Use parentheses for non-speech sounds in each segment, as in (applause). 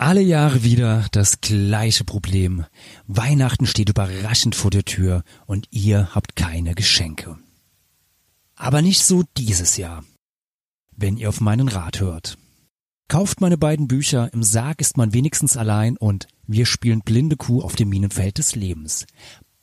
Alle Jahre wieder das gleiche Problem. Weihnachten steht überraschend vor der Tür und ihr habt keine Geschenke. Aber nicht so dieses Jahr. Wenn ihr auf meinen Rat hört. Kauft meine beiden Bücher Im Sarg ist man wenigstens allein und Wir spielen blinde Kuh auf dem Minenfeld des Lebens.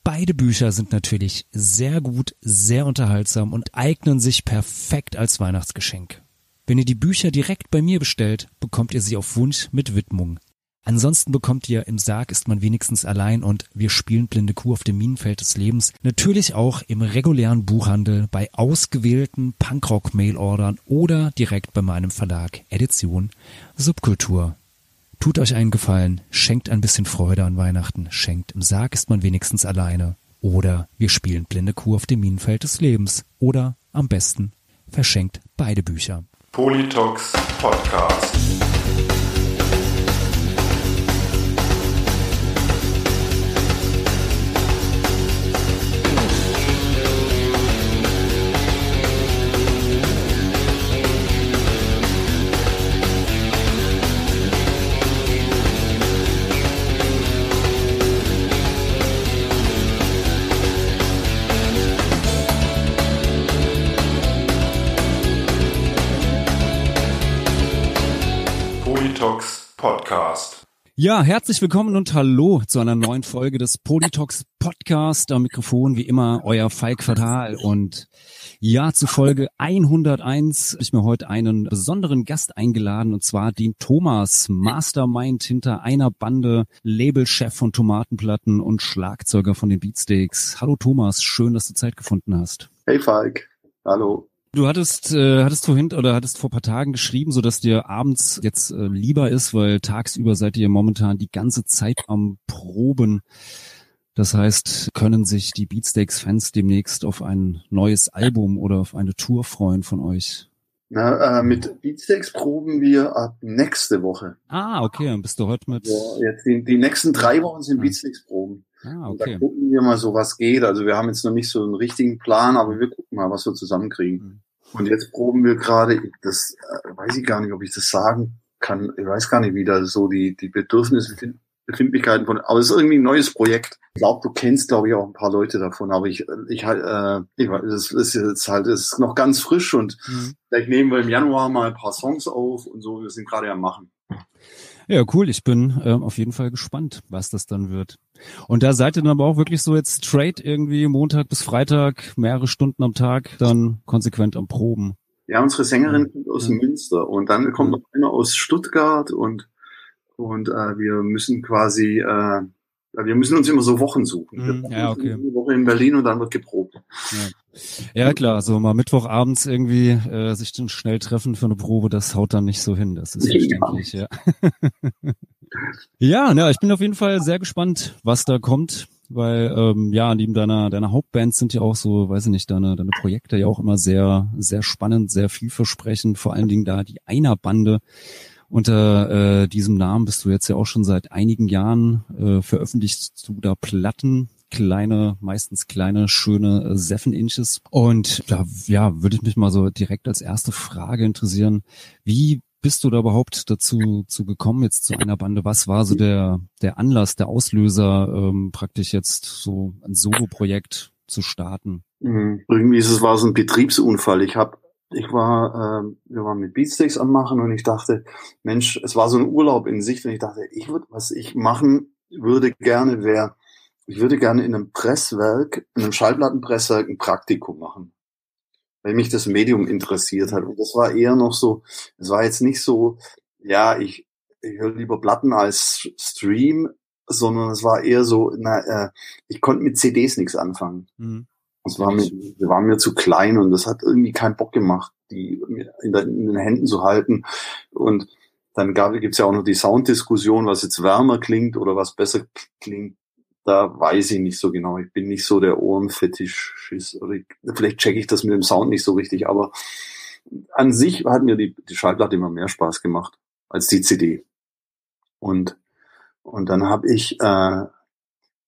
Beide Bücher sind natürlich sehr gut, sehr unterhaltsam und eignen sich perfekt als Weihnachtsgeschenk. Wenn ihr die Bücher direkt bei mir bestellt, bekommt ihr sie auf Wunsch mit Widmung. Ansonsten bekommt ihr im Sarg ist man wenigstens allein und wir spielen blinde Kuh auf dem Minenfeld des Lebens natürlich auch im regulären Buchhandel bei ausgewählten Punkrock-Mailordern oder direkt bei meinem Verlag Edition Subkultur. Tut euch einen Gefallen, schenkt ein bisschen Freude an Weihnachten, schenkt im Sarg ist man wenigstens alleine oder wir spielen blinde Kuh auf dem Minenfeld des Lebens oder am besten verschenkt beide Bücher. Politox Podcast. Podcast. Ja, herzlich willkommen und hallo zu einer neuen Folge des Politox Podcast. Am Mikrofon wie immer euer Falk Fatal und ja, zu Folge 101 habe ich mir heute einen besonderen Gast eingeladen und zwar den Thomas, Mastermind hinter einer Bande, Labelchef von Tomatenplatten und Schlagzeuger von den Beatsteaks. Hallo Thomas, schön, dass du Zeit gefunden hast. Hey Falk, hallo. Du hattest, äh, hattest vorhin oder hattest vor paar Tagen geschrieben, so dass dir abends jetzt äh, lieber ist, weil tagsüber seid ihr momentan die ganze Zeit am Proben. Das heißt, können sich die Beatsteaks-Fans demnächst auf ein neues Album oder auf eine Tour freuen von euch? Na, äh, mit Beatsteaks proben wir ab nächste Woche. Ah, okay, dann bist du heute mit. Ja, jetzt die, die nächsten drei Wochen sind Beatsteaks proben. Ah, Und da okay. gucken wir mal so, was geht. Also wir haben jetzt noch nicht so einen richtigen Plan, aber wir gucken mal, was wir zusammenkriegen. Und jetzt proben wir gerade, das äh, weiß ich gar nicht, ob ich das sagen kann. Ich weiß gar nicht, wie da so die, die Bedürfnisse, Befindlichkeiten von, aber es ist irgendwie ein neues Projekt. Ich glaube, du kennst, glaube ich, auch ein paar Leute davon, aber ich, ich halt, äh, ich weiß, das ist jetzt halt, es ist noch ganz frisch und Mhm. vielleicht nehmen wir im Januar mal ein paar Songs auf und so. Wir sind gerade am Machen. Ja, cool. Ich bin ähm, auf jeden Fall gespannt, was das dann wird. Und da seid ihr dann aber auch wirklich so jetzt straight irgendwie Montag bis Freitag, mehrere Stunden am Tag, dann konsequent am Proben. Ja, unsere Sängerin kommt aus Ja. Münster und dann kommt noch einer aus Stuttgart und und äh, wir müssen quasi, äh, wir müssen uns immer so Wochen suchen. Mhm, Wir ja, sind okay. Eine Woche in Berlin und dann wird geprobt. Ja klar, so mal Mittwochabends irgendwie äh, sich dann schnell treffen für eine Probe, das haut dann nicht so hin. Das ist Ja. verständlich, (laughs) ja. ja, na, ich bin auf jeden Fall sehr gespannt, was da kommt, weil ähm, ja, neben deiner deiner Hauptband sind ja auch so, weiß ich nicht, deine deine Projekte ja auch immer sehr sehr spannend, sehr vielversprechend. Vor allen Dingen da die Einer-Bande. Unter äh, diesem Namen bist du jetzt ja auch schon seit einigen Jahren äh, veröffentlichst du da Platten, kleine, meistens kleine, schöne äh, Seven Inches. Und da ja, würde ich mich mal so direkt als erste Frage interessieren, wie bist du da überhaupt dazu zu gekommen jetzt zu einer Bande? Was war so der der Anlass, der Auslöser, ähm, praktisch jetzt so ein Solo-Projekt zu starten? Mhm. Irgendwie ist es war so ein Betriebsunfall. Ich habe ich war, äh, wir waren mit Beatsteaks am machen und ich dachte, Mensch, es war so ein Urlaub in Sicht und ich dachte, ich würde, was ich machen würde gerne wäre, ich würde gerne in einem Presswerk, in einem Schallplattenpresswerk ein Praktikum machen, weil mich das Medium interessiert hat. Und das war eher noch so, es war jetzt nicht so, ja, ich, ich höre lieber Platten als Stream, sondern es war eher so, na, äh, ich konnte mit CDs nichts anfangen. Mhm. Das war mir, wir waren mir zu klein und das hat irgendwie keinen Bock gemacht, die in, den Händen zu halten. Und dann gab, gibt's ja auch noch die Sounddiskussion, was jetzt wärmer klingt oder was besser klingt. Da weiß ich nicht so genau. Ich bin nicht so der ich, vielleicht checke ich das mit dem Sound nicht so richtig, aber an sich hat mir die, die Schallplatte immer mehr Spaß gemacht als die CD. Und, und dann habe ich äh,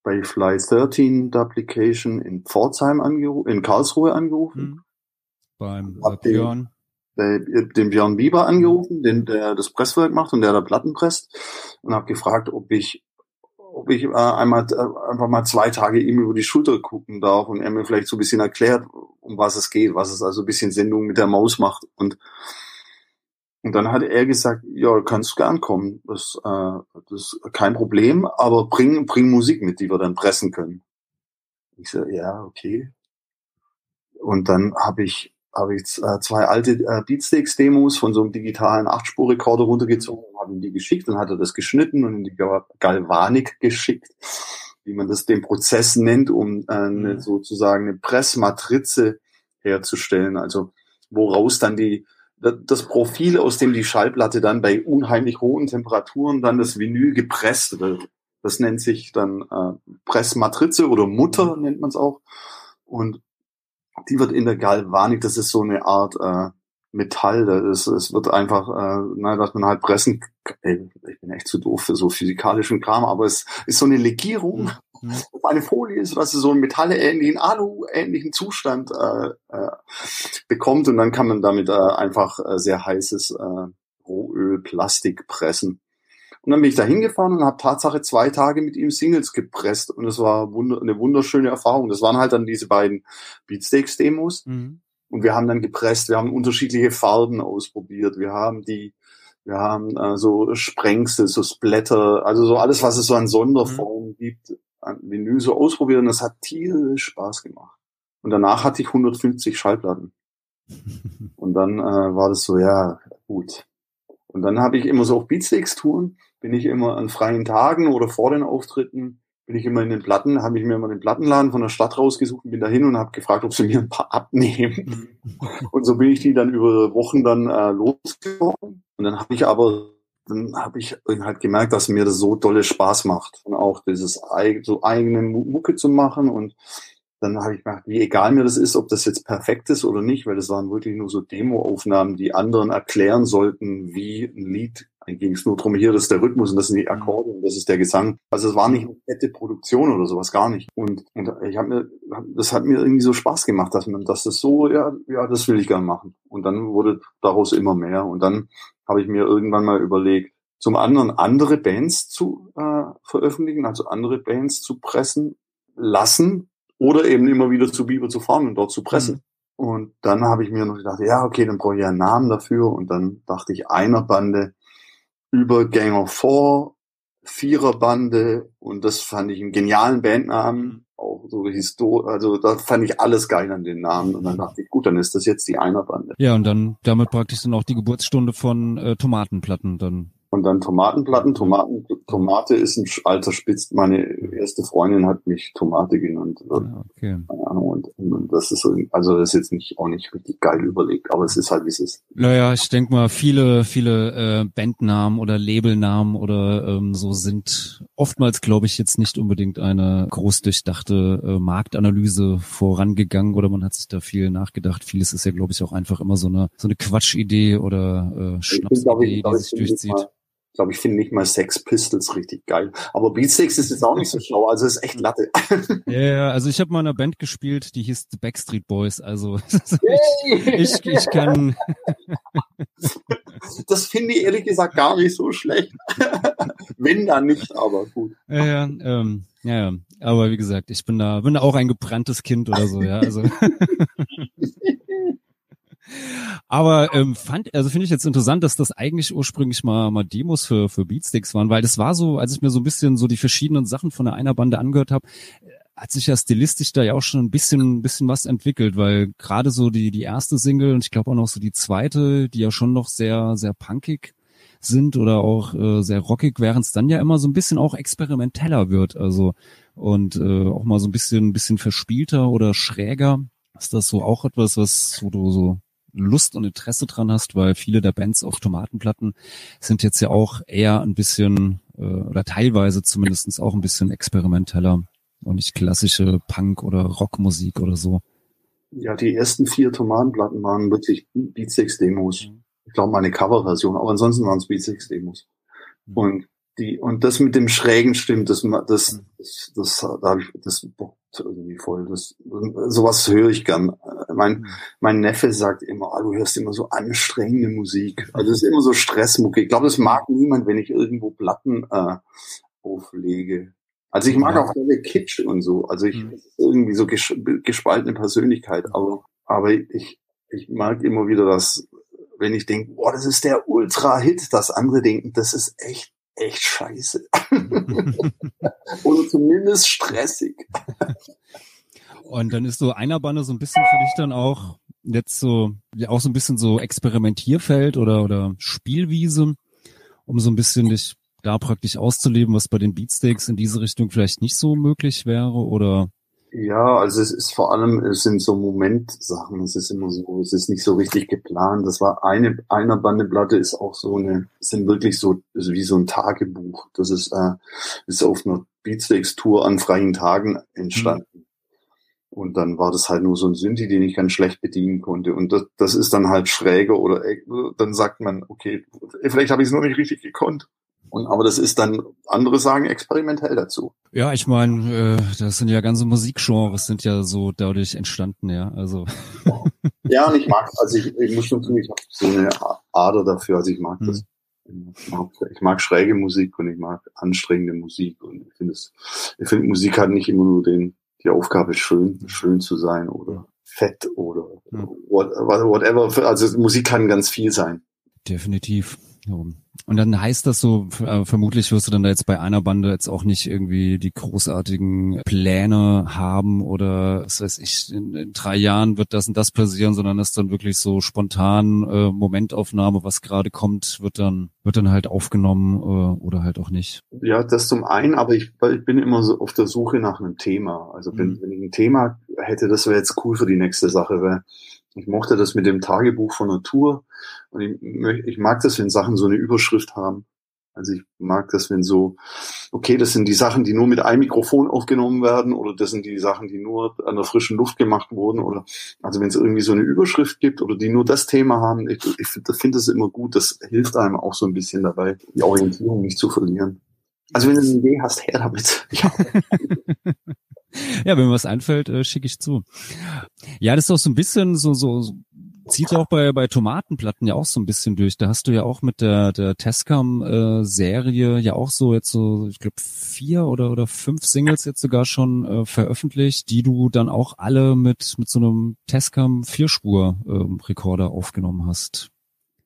bei Fly 13 Duplication in Pforzheim angerufen, in Karlsruhe angerufen. Mhm. Beim äh, Hab den- Björn. den Björn Bieber angerufen, den, der das Presswerk macht und der da Platten presst und habe gefragt, ob ich ob ich äh, einmal äh, einfach mal zwei Tage ihm über die Schulter gucken darf und er mir vielleicht so ein bisschen erklärt, um was es geht, was es also ein bisschen Sendung mit der Maus macht und und dann hat er gesagt, ja, kannst gern kommen, das, äh, das ist kein Problem, aber bring, bring Musik mit, die wir dann pressen können. Ich so, ja, okay. Und dann habe ich habe ich äh, zwei alte äh, Beatsteaks-Demos von so einem digitalen Achtspur-Rekorder runtergezogen, habe ihm die geschickt und hat er das geschnitten und in die Galvanik geschickt, wie man das den Prozess nennt, um äh, eine, mhm. sozusagen eine Pressmatrize herzustellen, also woraus dann die das Profil, aus dem die Schallplatte dann bei unheimlich hohen Temperaturen dann das Vinyl gepresst wird. Das nennt sich dann äh, Pressmatrize oder Mutter mhm. nennt man es auch. Und die wird in der Galvanik, das ist so eine Art äh, Metall, das ist, es wird einfach, äh, na, dass man halt pressen, ey, ich bin echt zu doof für so physikalischen Kram, aber es ist so eine Legierung mhm. (laughs) auf eine Folie ist, was so einen metallähnlichen, Alu-ähnlichen Zustand äh, äh, bekommt und dann kann man damit äh, einfach äh, sehr heißes äh, Rohöl, Plastik pressen. Und dann bin ich da hingefahren und habe Tatsache zwei Tage mit ihm Singles gepresst. Und es war wunder eine wunderschöne Erfahrung. Das waren halt dann diese beiden Beatsteaks-Demos. Mhm. Und wir haben dann gepresst, wir haben unterschiedliche Farben ausprobiert, wir haben die, wir haben äh, so Sprengsel, so Splatter, also so alles, was es so an Sonderformen mhm. gibt, an Vinyl so ausprobiert und das hat tierisch Spaß gemacht. Und danach hatte ich 150 Schallplatten. (laughs) und dann äh, war das so, ja, gut. Und dann habe ich immer so auf Beatsteaks-Touren bin ich immer an freien Tagen oder vor den Auftritten, bin ich immer in den Platten, habe ich mir immer den Plattenladen von der Stadt rausgesucht und bin dahin und habe gefragt, ob sie mir ein paar abnehmen. und so bin ich die dann über Wochen dann äh, losgeworden. Und dann habe ich aber dann habe ich halt gemerkt, dass mir das so dolle Spaß macht. Und auch dieses so eigene Mucke zu machen. Und dann habe ich gemerkt, wie egal mir das ist, ob das jetzt perfekt ist oder nicht, weil das waren wirklich nur so Demo-Aufnahmen, die anderen erklären sollten, wie ein Lied ging es nur darum, hier das ist der Rhythmus und das sind die Akkorde und das ist der Gesang. Also es war nicht eine fette Produktion oder sowas, gar nicht. Und, und ich habe mir, das hat mir irgendwie so Spaß gemacht, dass man, dass das so, ja, ja, das will ich gern machen. Und dann wurde daraus immer mehr. Und dann habe ich mir irgendwann mal überlegt, zum anderen andere Bands zu äh, veröffentlichen, also andere Bands zu pressen lassen oder eben immer wieder zu Biber zu fahren und dort zu pressen. Mhm. Und dann habe ich mir noch gedacht, ja, okay, dann brauche ich einen Namen dafür. Und dann dachte ich einer Bande, über Gang of Four, Viererbande und das fand ich einen genialen Bandnamen, auch so Histor also da fand ich alles geil an den Namen und dann dachte ich, gut, dann ist das jetzt die Einerbande. Ja, und dann damit praktisch dann auch die Geburtsstunde von äh, Tomatenplatten dann und dann Tomatenplatten. Tomaten, Tomate ist ein alter Spitz. Meine erste Freundin hat mich Tomate genannt. Ah, okay. Und, und, das ist so, also das ist jetzt nicht auch nicht richtig geil überlegt, aber es ist halt wie es ist. Naja, ich denke mal, viele, viele äh, Bandnamen oder Labelnamen oder ähm, so sind oftmals, glaube ich, jetzt nicht unbedingt eine groß durchdachte äh, Marktanalyse vorangegangen oder man hat sich da viel nachgedacht. Vieles ist ja, glaube ich, auch einfach immer so eine so eine Quatschidee oder äh, Schnapsidee, die sich durchzieht glaube, ich finde nicht mal Sex Pistols richtig geil. Aber Beatsteaks ist jetzt auch nicht so schlau, also ist echt Latte. Ja, yeah, also ich habe mal in einer Band gespielt, die hieß The Backstreet Boys. Also (laughs) ich, ich, ich kann. (laughs) Das finde ich ehrlich gesagt gar nicht so schlecht. (laughs) Wenn dann nicht, aber gut. Ja, ja, ähm, ja. Aber wie gesagt, ich bin da, bin da auch ein gebranntes Kind oder so, ja. Also. Aber ähm, fand, also finde ich jetzt interessant, dass das eigentlich ursprünglich mal, mal Demos für, für Beatsticks waren, weil das war so, als ich mir so ein bisschen so die verschiedenen Sachen von der einer Bande angehört habe, hat sich ja stilistisch da ja auch schon ein bisschen, ein bisschen was entwickelt, weil gerade so die, die erste Single und ich glaube auch noch so die zweite, die ja schon noch sehr, sehr punkig sind oder auch äh, sehr rockig, während es dann ja immer so ein bisschen auch experimenteller wird, also und äh, auch mal so ein bisschen, ein bisschen verspielter oder schräger. Ist das so auch etwas, was, wo du so Lust und Interesse dran hast, weil viele der Bands auf Tomatenplatten sind jetzt ja auch eher ein bisschen äh, oder teilweise zumindestens auch ein bisschen experimenteller und nicht klassische Punk- oder Rockmusik oder so. Ja, die ersten vier Tomatenplatten waren wirklich Beatsex-Demos. Mhm. Ich glaube, meine Coverversion, aber ansonsten waren es Beatsex-Demos. Mhm. Und die, und das mit dem Schrägen stimmt, das, das, das, das, da ich, das bockt irgendwie voll. Das, sowas höre ich gern. Mein, mein Neffe sagt immer, ah, du hörst immer so anstrengende Musik. Also es ist (laughs) immer so Stressmucke. Ich glaube, das mag niemand, wenn ich irgendwo Platten äh, auflege. Also ich mag Ja. auch gerne Kitsch und so. Also ich Mhm. irgendwie so ges gespaltene Persönlichkeit. Aber, aber ich, ich mag immer wieder das, wenn ich denke, boah, das ist der Ultra-Hit, dass andere denken, das ist echt, echt scheiße. (laughs) (laughs) Oder zumindest stressig. Und dann ist so Einerbande so ein bisschen für dich dann auch jetzt so, ja auch so ein bisschen so Experimentierfeld oder, oder Spielwiese, um so ein bisschen dich da praktisch auszuleben, was bei den Beatsteaks in diese Richtung vielleicht nicht so möglich wäre oder Ja, also es ist vor allem, es sind so Momentsachen. Es ist immer so, es ist nicht so richtig geplant. Das war eine, einer Bandeplatte ist auch so eine, sind wirklich so, ist wie so ein Tagebuch. Das ist, äh, ist auf einer Beatsteaks-Tour an freien Tagen entstanden. Und dann war das halt nur so ein Synthi, den ich ganz schlecht bedienen konnte. Und das, das ist dann halt schräger oder äh, dann sagt man, okay, vielleicht habe ich es nur nicht richtig gekonnt. Und aber das ist dann, andere sagen experimentell dazu. Ja, ich meine, äh, das sind ja ganze Musikgenres sind ja so dadurch entstanden, ja. Also (laughs) Ja, und ich mag, also ich, ich muss schon sagen, ich habe so eine Ader dafür, also ich mag das. Ich mag, ich mag schräge Musik und ich mag anstrengende Musik und ich finde es, ich finde Musik hat nicht immer nur den, die Aufgabe schön, schön zu sein oder fett oder whatever. Also Musik kann ganz viel sein. definitiv. Und dann heißt das so, äh, vermutlich wirst du dann da jetzt bei einer Bande jetzt auch nicht irgendwie die großartigen Pläne haben oder was weiß ich, in, in drei Jahren wird das und das passieren, sondern das dann wirklich so spontan äh, Momentaufnahme, was gerade kommt, wird dann, wird dann halt aufgenommen äh, oder halt auch nicht. Ja, das zum einen, aber ich, ich bin immer so auf der Suche nach einem Thema. Also wenn, Mhm. wenn ich ein Thema hätte, das wäre jetzt cool für die nächste Sache, weil ich mochte das mit dem Tagebuch von Natur und ich, ich mag das, wenn Sachen so eine Überschrift haben. Also ich mag das, wenn so, okay, das sind die Sachen, die nur mit einem Mikrofon aufgenommen werden oder das sind die Sachen, die nur an der frischen Luft gemacht wurden oder also wenn es irgendwie so eine Überschrift gibt oder die nur das Thema haben, ich, ich finde find das immer gut, das hilft einem auch so ein bisschen dabei, die Orientierung nicht zu verlieren. Also wenn du eine Idee hast, her damit. Ja. Ja, wenn mir was einfällt, äh, schicke ich zu. Ja, das ist auch so ein bisschen so, so, so zieht auch bei, bei Tomatenplatten ja auch so ein bisschen durch. Da hast du ja auch mit der, der Tascam-Serie ja auch so jetzt so, ich glaube, vier oder, oder fünf Singles jetzt sogar schon äh, veröffentlicht, die du dann auch alle mit, mit so einem Tascam Vierspur-Rekorder aufgenommen hast.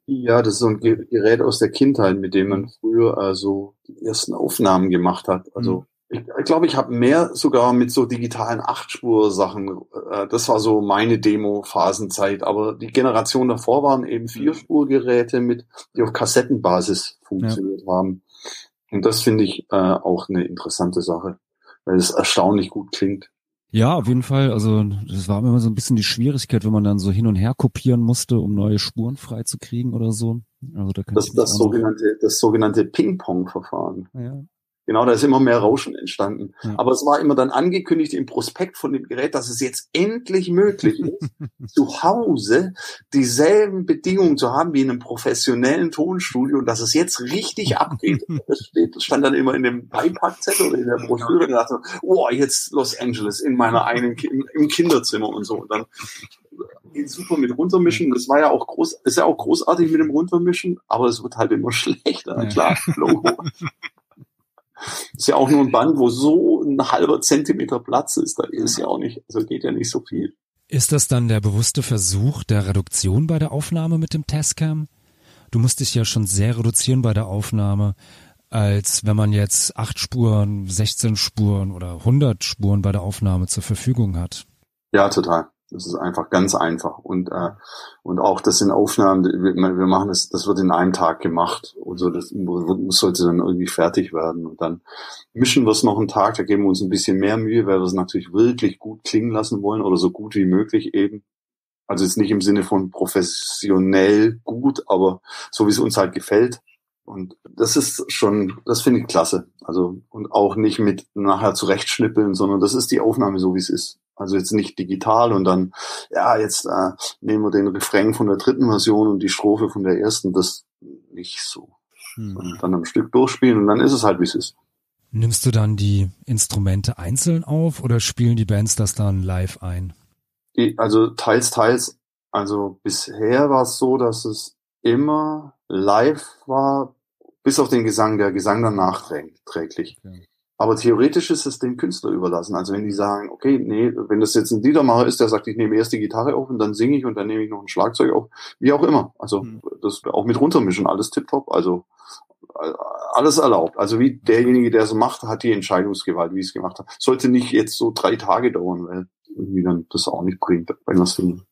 Ja, das ist so ein Ge- Gerät aus der Kindheit, mit dem man früher also die ersten Aufnahmen gemacht hat. Also ich, ich glaube, ich habe mehr sogar mit so digitalen Achtspur-Sachen. Äh, das war so meine Demo-Phasenzeit. Aber die Generation davor waren eben Vierspurgeräte mit, die auf Kassettenbasis funktioniert haben. Und das finde ich äh, auch eine interessante Sache, weil es erstaunlich gut klingt. Ja, auf jeden Fall. Also das war immer so ein bisschen die Schwierigkeit, wenn man dann so hin und her kopieren musste, um neue Spuren freizukriegen oder so. Also da kann Das, das sogenannte, das sogenannte Ping-Pong-Verfahren. ja. Genau, da ist immer mehr Rauschen entstanden. Ja. Aber es war immer dann angekündigt im Prospekt von dem Gerät, dass es jetzt endlich möglich ist, (laughs) zu Hause dieselben Bedingungen zu haben wie in einem professionellen Tonstudio und dass es jetzt richtig abgeht. (laughs) Das, steht, das stand dann immer in dem Beipackzettel oder in der Broschüre und ich dachte, oh, jetzt Los Angeles in meiner einen, im, im Kinderzimmer und so. Und dann super mit runtermischen. Das war ja auch groß, ist ja auch großartig mit dem runtermischen, aber es wird halt immer (laughs) schlechter. Klar, Logo. Ist ja auch nur ein Band, wo so ein halber Zentimeter Platz ist. Da ist ja auch nicht, also geht ja nicht so viel. Ist das dann der bewusste Versuch der Reduktion bei der Aufnahme mit dem Tascam? Du musst dich ja schon sehr reduzieren bei der Aufnahme, als wenn man jetzt acht Spuren, 16 Spuren oder 100 Spuren bei der Aufnahme zur Verfügung hat. Ja, total. Das ist einfach ganz einfach. Und, äh, und auch das sind Aufnahmen, wir, wir machen das, das wird in einem Tag gemacht. Also das wird- sollte dann irgendwie fertig werden. Und dann mischen wir es noch einen Tag, da geben wir uns ein bisschen mehr Mühe, weil wir es natürlich wirklich gut klingen lassen wollen oder so gut wie möglich eben. Also jetzt nicht im Sinne von professionell gut, aber so wie es uns halt gefällt. Und das ist schon, das finde ich klasse. Also, und auch nicht mit nachher zurechtschnippeln, sondern das ist die Aufnahme so, wie es ist. Also jetzt nicht digital und dann, ja, jetzt äh, nehmen wir den Refrain von der dritten Version und die Strophe von der ersten, das nicht so. Hm. Und dann am Stück durchspielen und dann ist es halt, wie es ist. Nimmst du dann die Instrumente einzeln auf oder spielen die Bands das dann live ein? also teils, teils. Also bisher war es so, dass es immer live war, bis auf den Gesang, der Gesang dann nachträglich. Okay. Aber theoretisch ist es dem Künstler überlassen. Also wenn die sagen, okay, nee, wenn das jetzt ein Liedermacher ist, der sagt, ich nehme erst die Gitarre auf und dann singe ich und dann nehme ich noch ein Schlagzeug auf, wie auch immer. Also mhm. das auch mit runtermischen, alles tipptopp. Also alles erlaubt. Also wie derjenige, der es macht, hat die Entscheidungsgewalt, wie es gemacht hat. Sollte nicht jetzt so drei Tage dauern, weil irgendwie dann das auch nicht bringt, wenn wir finden.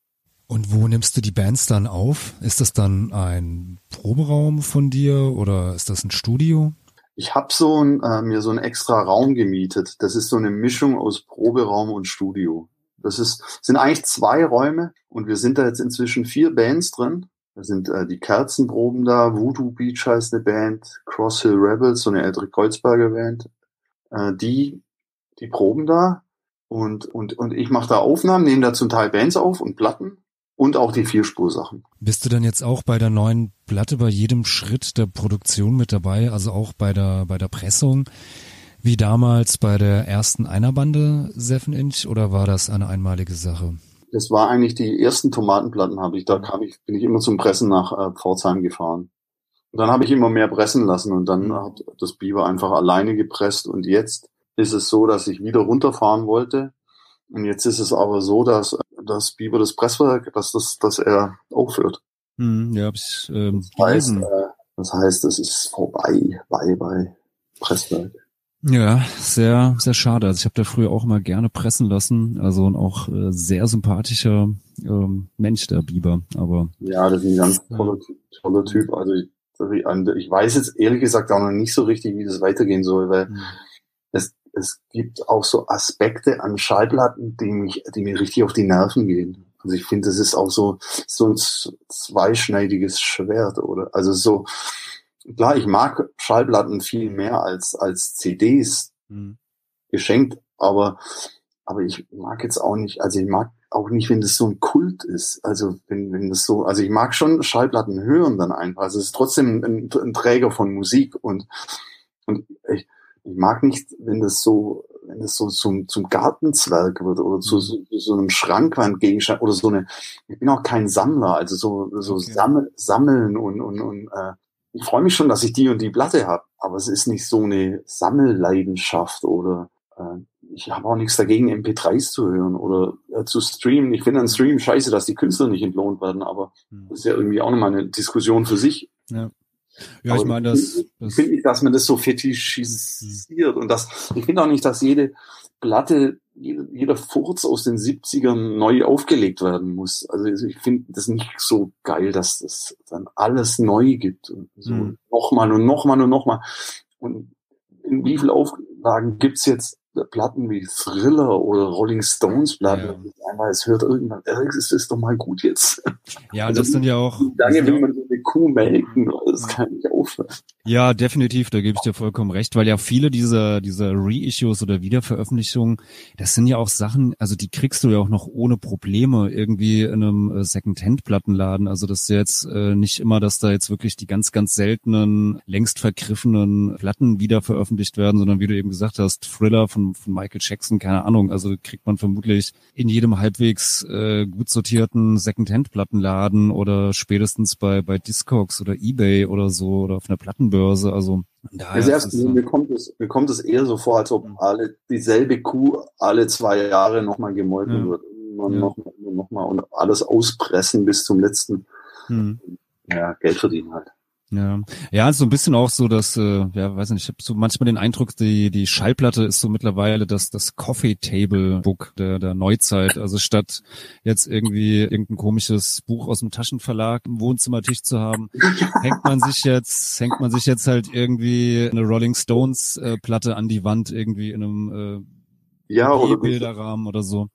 Und wo nimmst du die Bands dann auf? Ist das dann ein Proberaum von dir oder ist das ein Studio? Ich habe so ein, äh, mir so einen extra Raum gemietet. Das ist so eine Mischung aus Proberaum und Studio. Das ist, sind eigentlich zwei Räume und wir sind da jetzt inzwischen vier Bands drin. Da sind äh, die Kerzenproben da, Voodoo Beach heißt eine Band, Cross Hill Rebels, so eine ältere Kreuzberger Band. Äh, die, die proben da und, und, und ich mache da Aufnahmen, nehme da zum Teil Bands auf und Platten und auch die Vierspursachen. Bist du dann jetzt auch bei der neuen Platte bei jedem Schritt der Produktion mit dabei, also auch bei der, bei der Pressung? Wie damals bei der ersten Einerbande Seven Inch oder war das eine einmalige Sache? Das war eigentlich die ersten Tomatenplatten habe ich, da kam ich, bin ich immer zum Pressen nach äh, Pforzheim gefahren. Und dann habe ich immer mehr pressen lassen und dann mhm. hat das Biber einfach alleine gepresst und jetzt ist es so, dass ich wieder runterfahren wollte. Und jetzt ist es aber so, dass das Biber das Presswerk, dass das, dass er aufhört. Hm, ja, hab ich ähm, das heißt, äh, das heißt, es ist vorbei bei bei Presswerk. Ja, sehr, sehr schade. Also ich habe da früher auch immer gerne pressen lassen. Also und auch äh, sehr sympathischer ähm, Mensch, der Biber. Aber ja, das ist ein ganz toller, toller Typ. Also ich, ich weiß jetzt ehrlich gesagt auch noch nicht so richtig, wie das weitergehen soll, weil mhm. Es, gibt auch so Aspekte an Schallplatten, die mich, die mir richtig auf die Nerven gehen. Also ich finde, das ist auch so, so ein zweischneidiges Schwert, oder? Also so, klar, ich mag Schallplatten viel mehr als, als CDs mhm. geschenkt, aber, aber ich mag jetzt auch nicht, also ich mag auch nicht, wenn das so ein Kult ist. Also wenn, wenn das so, also ich mag schon Schallplatten hören dann einfach. Also es ist trotzdem ein, ein Träger von Musik und, und ich, ich mag nicht, wenn das so, wenn das so zum, zum Gartenzwerg wird oder zu so, so einem Schrankwandgegenstand oder so eine, ich bin auch kein Sammler, also so, so okay. sammel, sammeln und, und, und äh, ich freue mich schon, dass ich die und die Platte habe, aber es ist nicht so eine Sammelleidenschaft oder äh, ich habe auch nichts dagegen, MP3s zu hören oder äh, zu streamen. Ich finde an Stream scheiße, dass die Künstler nicht entlohnt werden, aber hm. das ist ja irgendwie auch nochmal eine Diskussion für sich. Ja. Ja, ich meine, das, das finde ich, dass man das so fetischisiert und das, (laughs) ich finde auch nicht, dass jede Platte, jeder, jeder Furz aus den 70ern neu aufgelegt werden muss. Also ich finde das nicht so geil, dass das dann alles neu gibt und so mhm. nochmal und nochmal und nochmal. Und in wie viel Auflagen gibt's jetzt Platten wie Thriller oder Rolling Stones Platten. Ja. Einfach, es hört irgendwann, es ist doch mal gut jetzt. Ja, also, das sind ja auch. Lange will man so eine Kuh melken, das kann nicht aufhören. Ja, definitiv, da gebe ich dir vollkommen recht, weil ja viele dieser, dieser Reissues oder Wiederveröffentlichungen, das sind ja auch Sachen, also die kriegst du ja auch noch ohne Probleme irgendwie in einem äh, Second-Hand-Plattenladen. Also das ist jetzt äh, nicht immer, dass da jetzt wirklich die ganz, ganz seltenen, längst vergriffenen Platten wieder veröffentlicht werden, sondern wie du eben gesagt hast, Thriller von von, Michael Jackson, keine Ahnung. Also kriegt man vermutlich in jedem halbwegs äh, gut sortierten Second-Hand-Plattenladen oder spätestens bei, bei Discogs oder Ebay oder so oder auf einer Plattenbörse. Also daher erst, ist, mir, kommt es, mir kommt es eher so vor, als ob alle dieselbe Kuh alle zwei Jahre nochmal gemolken ja. wird. Und ja. nochmal noch mal und alles auspressen bis zum letzten. Hm. Ja, Geld verdienen halt. Ja, ja, so ein bisschen auch so, dass, äh, ja, weiß nicht, ich habe so manchmal den Eindruck, die die Schallplatte ist so mittlerweile das das Coffee Table Book der der Neuzeit. Also statt jetzt irgendwie irgendein komisches Buch aus dem Taschenverlag im Wohnzimmertisch zu haben, hängt man sich jetzt hängt man sich jetzt halt irgendwie eine Rolling Stones äh, Platte an die Wand irgendwie in einem äh, ja, oder Bilderrahmen oder so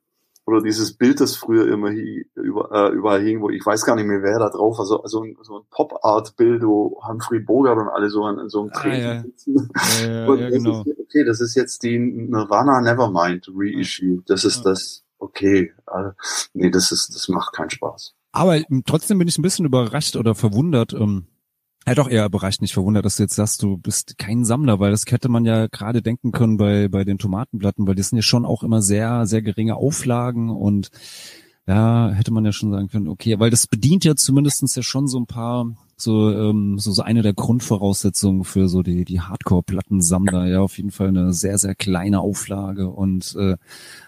oder dieses Bild, das früher immer über, äh, überall hing, wo ich weiß gar nicht mehr, wer da drauf war, so, so ein, so ein Pop-Art-Bild, wo Humphrey Bogart und alle so an, so einem ah, ja. sitzen. Ja, ja, (laughs) ja, genau. Ist, okay, das ist jetzt die Nirvana Nevermind Reissue. Das ist das, okay. Also, nee, das ist, das macht keinen Spaß. Aber trotzdem bin ich ein bisschen überrascht oder verwundert, ähm, ja, doch eher überrascht, nicht verwundert, dass du jetzt sagst, du bist kein Sammler, weil das hätte man ja gerade denken können bei, bei den Tomatenplatten, weil die sind ja schon auch immer sehr, sehr geringe Auflagen und ja, hätte man ja schon sagen können, okay, weil das bedient ja zumindestens ja schon so ein paar so, ähm, so, so eine der Grundvoraussetzungen für so die, die Hardcore-Plattensammler, ja, auf jeden Fall eine sehr, sehr kleine Auflage und äh,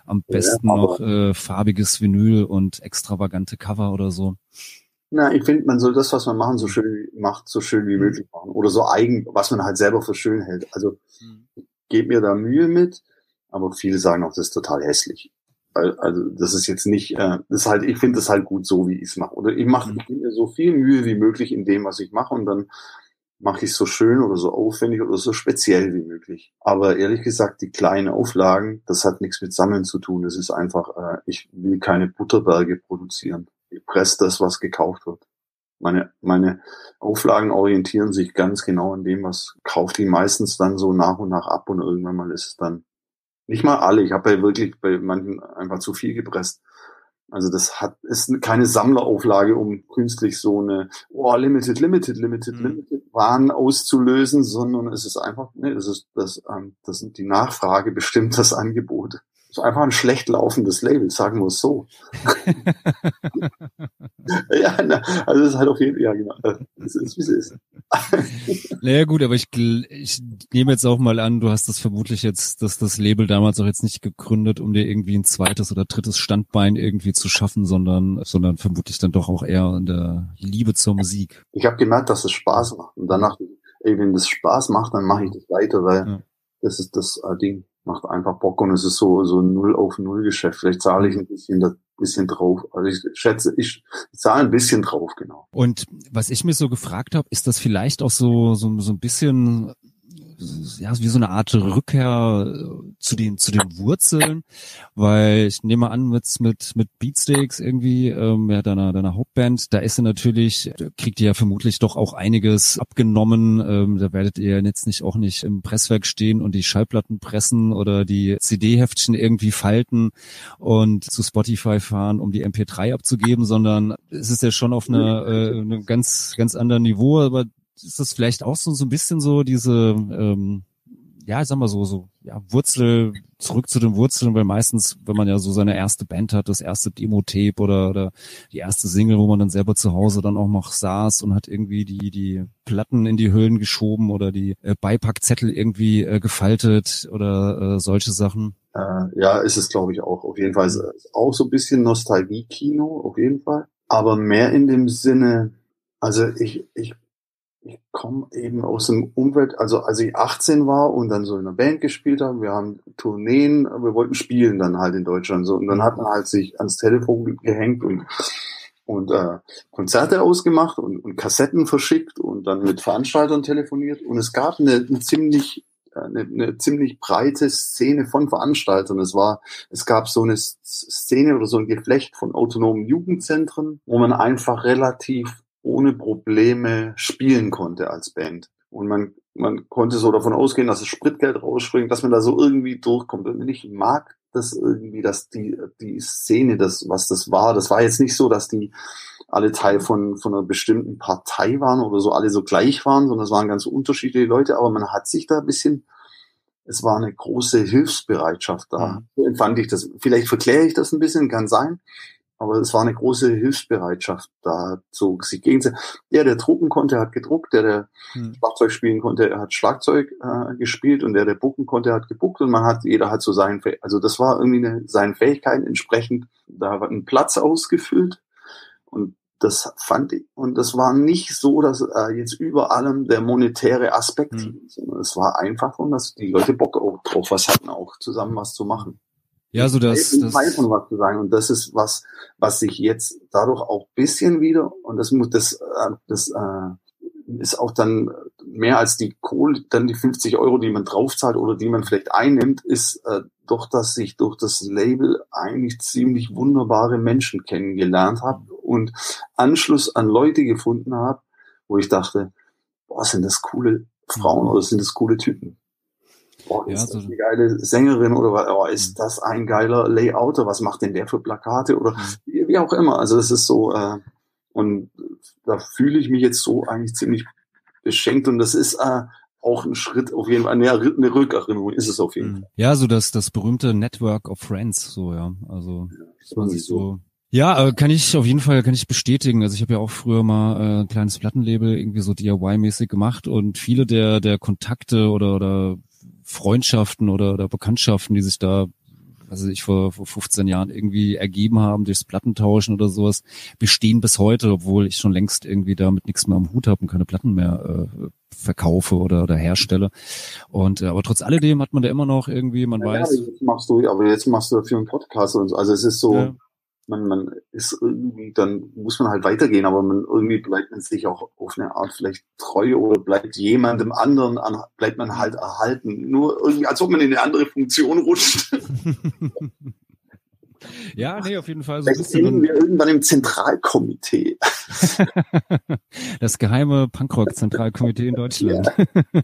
am besten ja, noch äh, farbiges Vinyl und extravagante Cover oder so. Na, ich finde, man soll das, was man machen, so schön macht, so schön wie mhm. möglich machen. Oder so eigen, was man halt selber für schön hält. Also mhm. gebe mir da Mühe mit, aber viele sagen auch, das ist total hässlich. Also das ist jetzt nicht, äh, das ist halt, ich finde das halt gut so, wie ich es mache. Oder ich mache mhm. mir so viel Mühe wie möglich in dem, was ich mache und dann mache ich es so schön oder so aufwendig oder so speziell wie möglich. Aber ehrlich gesagt, die kleinen Auflagen, das hat nichts mit Sammeln zu tun. Das ist einfach, äh, ich will keine Butterberge produzieren. Ich presse das, was gekauft wird. Meine, meine Auflagen orientieren sich ganz genau an dem, was kauft die meistens dann so nach und nach ab und irgendwann mal ist es dann nicht mal alle. Ich habe ja wirklich bei manchen einfach zu viel gepresst. Also das hat ist keine Sammlerauflage, um künstlich so eine oh, Limited, Limited, Limited, mhm. Limited Waren auszulösen, sondern es ist einfach, nee, das ist das, ähm, das sind die Nachfrage bestimmt das Angebot ist einfach ein schlecht laufendes Label, sagen wir es so. (laughs) ja, na, also das ist halt auf jeden Fall, ja genau, es ist wie es ist. (laughs) naja gut, aber ich, ich nehme jetzt auch mal an, du hast das vermutlich jetzt, dass das Label damals auch jetzt nicht gegründet, um dir irgendwie ein zweites oder drittes Standbein irgendwie zu schaffen, sondern, sondern vermutlich dann doch auch eher in der Liebe zur Musik. Ich habe gemerkt, dass es Spaß macht und danach, ey, wenn das Spaß macht, dann mache ich das weiter, weil ja. das ist das äh, Ding macht einfach Bock und es ist so so null auf null Geschäft. Vielleicht zahle ich ein bisschen ein bisschen drauf. Also ich schätze, ich zahle ein bisschen drauf, genau. Und was ich mir so gefragt habe, ist das vielleicht auch so so so ein bisschen ja, wie so eine Art Rückkehr äh, zu den, zu den Wurzeln, weil ich nehme an, mit, mit, mit Beatsteaks irgendwie, ähm, ja, deiner, deiner Hauptband, da ist er natürlich, kriegt ihr ja vermutlich doch auch einiges abgenommen, ähm, da werdet ihr jetzt nicht auch nicht im Presswerk stehen und die Schallplatten pressen oder die CD-Heftchen irgendwie falten und zu Spotify fahren, um die MP3 abzugeben, sondern es ist ja schon auf einer, äh, einem ganz, ganz anderen Niveau, aber ist das vielleicht auch so, so ein bisschen so diese, ähm, ja, ich sag mal so, so, ja, Wurzel, zurück zu den Wurzeln, weil meistens, wenn man ja so seine erste Band hat, das erste Demo-Tape oder, oder die erste Single, wo man dann selber zu Hause dann auch noch saß und hat irgendwie die, die Platten in die Hüllen geschoben oder die äh, Beipackzettel irgendwie äh, gefaltet oder äh, solche Sachen. Äh, ja, ist es glaube ich auch. Auf jeden Fall auch so ein bisschen Nostalgie-Kino, auf jeden Fall. Aber mehr in dem Sinne, also ich, ich ich komme eben aus dem Umfeld, also als ich 18 war und dann so in einer Band gespielt habe, wir haben Tourneen, wir wollten spielen dann halt in Deutschland so und dann hat man halt sich ans Telefon gehängt und und äh, Konzerte ausgemacht und, und Kassetten verschickt und dann mit Veranstaltern telefoniert und es gab eine, eine ziemlich eine, eine ziemlich breite Szene von Veranstaltern. Es war, es gab so eine Szene oder so ein Geflecht von autonomen Jugendzentren, wo man einfach relativ ohne Probleme spielen konnte als Band. Und man, man konnte so davon ausgehen, dass das Spritgeld rausspringt, dass man da so irgendwie durchkommt. Und ich mag das irgendwie, dass die, die Szene, das, was das war, das war jetzt nicht so, dass die alle Teil von, von einer bestimmten Partei waren oder so alle so gleich waren, sondern es waren ganz unterschiedliche Leute, aber man hat sich da ein bisschen, es war eine große Hilfsbereitschaft da. Mhm. So empfand ich das. Vielleicht verkläre ich das ein bisschen, kann sein. Aber es war eine große Hilfsbereitschaft da, so sich gegenseitig. Der, der drucken konnte, hat gedruckt. Der, der hm. Schlagzeug spielen konnte, er hat Schlagzeug äh, gespielt. Und der, der bucken konnte, hat gebuckt. Und man hat, jeder hat so seinen, also das war irgendwie eine, seinen Fähigkeiten entsprechend, da war ein Platz ausgefüllt. Und das fand ich, und das war nicht so, dass äh, jetzt über allem der monetäre Aspekt, hm. sondern es war einfach, und dass die Leute Bock drauf was hatten, auch zusammen was zu machen. Ja, so das, das Teil von was zu sagen. Und das ist was, was sich jetzt dadurch auch bisschen wieder, und das muss, das, äh, das äh, ist auch dann mehr als die Kohle, dann die 50 Euro, die man draufzahlt oder die man vielleicht einnimmt, ist äh, doch, dass ich durch das Label eigentlich ziemlich wunderbare Menschen kennengelernt habe und Anschluss an Leute gefunden habe, wo ich dachte, boah, sind das coole Frauen oder sind das coole Typen boah, ist ja, das eine geile Sängerin oder oh, ist mhm. das ein geiler Layouter, was macht denn der für Plakate oder mhm. wie, auch immer. Also das ist so, äh, und da fühle ich mich jetzt so eigentlich ziemlich beschenkt und das ist äh, auch ein Schritt auf jeden Fall, eine, eine Rückerinnerung ist es auf jeden mhm. Fall. Ja, so das, das berühmte Network of Friends, so ja. Also, dass man sich so Ja, äh, kann ich auf jeden Fall kann ich bestätigen. Also ich habe ja auch früher mal äh, ein kleines Plattenlabel irgendwie so DIY-mäßig gemacht und viele der der Kontakte oder oder Freundschaften oder, oder Bekanntschaften, die sich da also ich vor, vor 15 Jahren irgendwie ergeben haben durchs Plattentauschen oder sowas, bestehen bis heute, obwohl ich schon längst irgendwie damit nichts mehr am Hut habe und keine Platten mehr äh, verkaufe oder, oder herstelle. Und äh, aber trotz alledem hat man da immer noch irgendwie, man ja, weiß. Jetzt machst du, aber jetzt machst du dafür einen Podcast und so. Also es ist so, ja man, man ist irgendwie, dann muss man halt weitergehen, aber man irgendwie bleibt man sich auch auf eine Art vielleicht treu oder bleibt jemandem anderen an, bleibt man halt erhalten. Nur irgendwie, als ob man in eine andere Funktion rutscht. (laughs) Ja, nee, auf jeden Fall. So Vielleicht enden wir irgendwann im Zentralkomitee. (laughs) das geheime Punkrock-Zentralkomitee in Deutschland. Ja.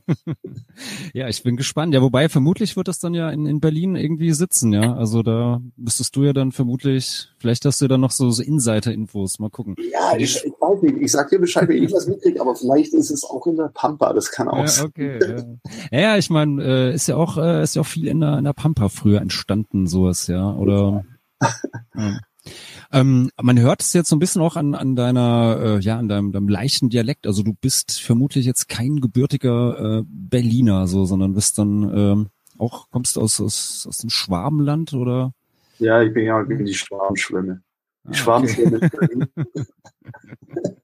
(laughs) ja. ich bin gespannt. Ja, wobei vermutlich wird das dann ja in, in Berlin irgendwie sitzen, ja. Also da müsstest du ja dann vermutlich, vielleicht hast du ja dann noch so, so Insider-Infos. Mal gucken. Ja, ich, ich weiß nicht. Ich sag dir Bescheid, wenn ich was mitkriege, aber vielleicht ist es auch in der Pampa. Das kann auch ja, sein. Okay, ja. ja, ich meine, äh, ist ja auch, äh, ist ja auch viel in der, in der Pampa früher entstanden, sowas, ja. Oder ja. Ähm, man hört es jetzt so ein bisschen auch an, an deiner, äh, ja, an deinem, deinem leichten Dialekt. Also du bist vermutlich jetzt kein gebürtiger äh, Berliner, so, sondern bist dann ähm, auch, kommst aus, aus, aus dem Schwabenland oder? Ja, ich bin ja bin die Schwabenschwemme. Die ah, Schwabenschwemme. Okay. (laughs)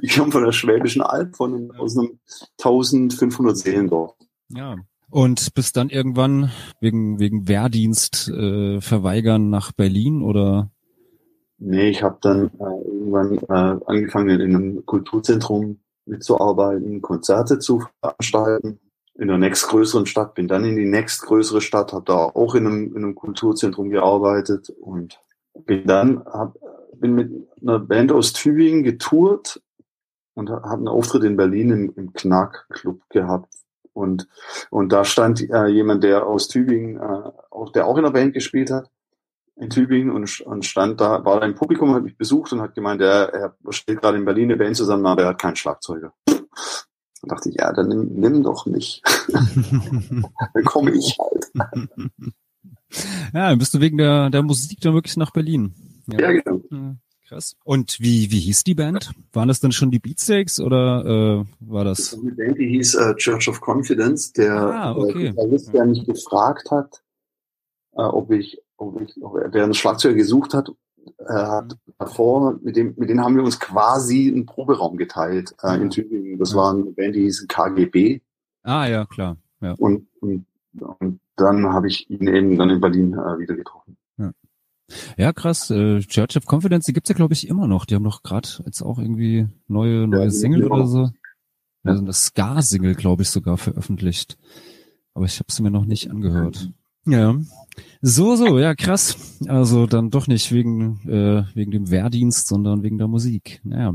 ich komme von der Schwäbischen Alb, von aus einem 1500 Seelendorf. Ja, und bist dann irgendwann wegen, wegen Wehrdienst äh, verweigern nach Berlin oder? Nee, ich habe dann äh, irgendwann äh, angefangen, in einem Kulturzentrum mitzuarbeiten, Konzerte zu veranstalten in der nächstgrößeren Stadt, bin dann in die nächstgrößere Stadt, habe da auch in einem, in einem Kulturzentrum gearbeitet und bin dann hab, bin mit einer Band aus Tübingen getourt und habe einen Auftritt in Berlin im, im Knack Club gehabt und, und da stand äh, jemand, der aus Tübingen, äh, auch, der auch in der Band gespielt hat, in Tübingen und, und stand da, war da im Publikum, hat mich besucht und hat gemeint, er, er steht gerade in Berlin eine Band zusammen, aber er hat keinen Schlagzeuger. Dann dachte ich, ja, dann nimm, nimm doch mich. (laughs) dann komme ich halt. Ja, dann bist du wegen der, der Musik dann wirklich nach Berlin. Ja, ja genau. Krass. Und wie, wie hieß die Band? Waren das dann schon die Beatsteaks oder äh, war das? das eine Band, die hieß äh, Church of Confidence, der ah, okay. Gitarrist, der mich gefragt hat, äh, ob ich, ob ich, ob er, der einen Schlagzeuger gesucht hat, äh, hat davor, mit dem, mit denen haben wir uns quasi einen Proberaum geteilt äh, in Tübingen. Das ja. war eine Band, die hieß KGB. Ah ja, klar. Ja. Und, und, und dann habe ich ihn eben dann in Berlin äh, wieder getroffen. Ja, krass. Äh, Church of Confidence, die gibt's ja, glaube ich, immer noch. Die haben doch gerade jetzt auch irgendwie neue, neue ja, Single oder so. Ja, also das Ska-Single, glaube ich, sogar veröffentlicht. Aber ich habe es mir noch nicht angehört. Ja. So, so, ja, krass. Also dann doch nicht wegen, äh, wegen dem Wehrdienst, sondern wegen der Musik. Naja.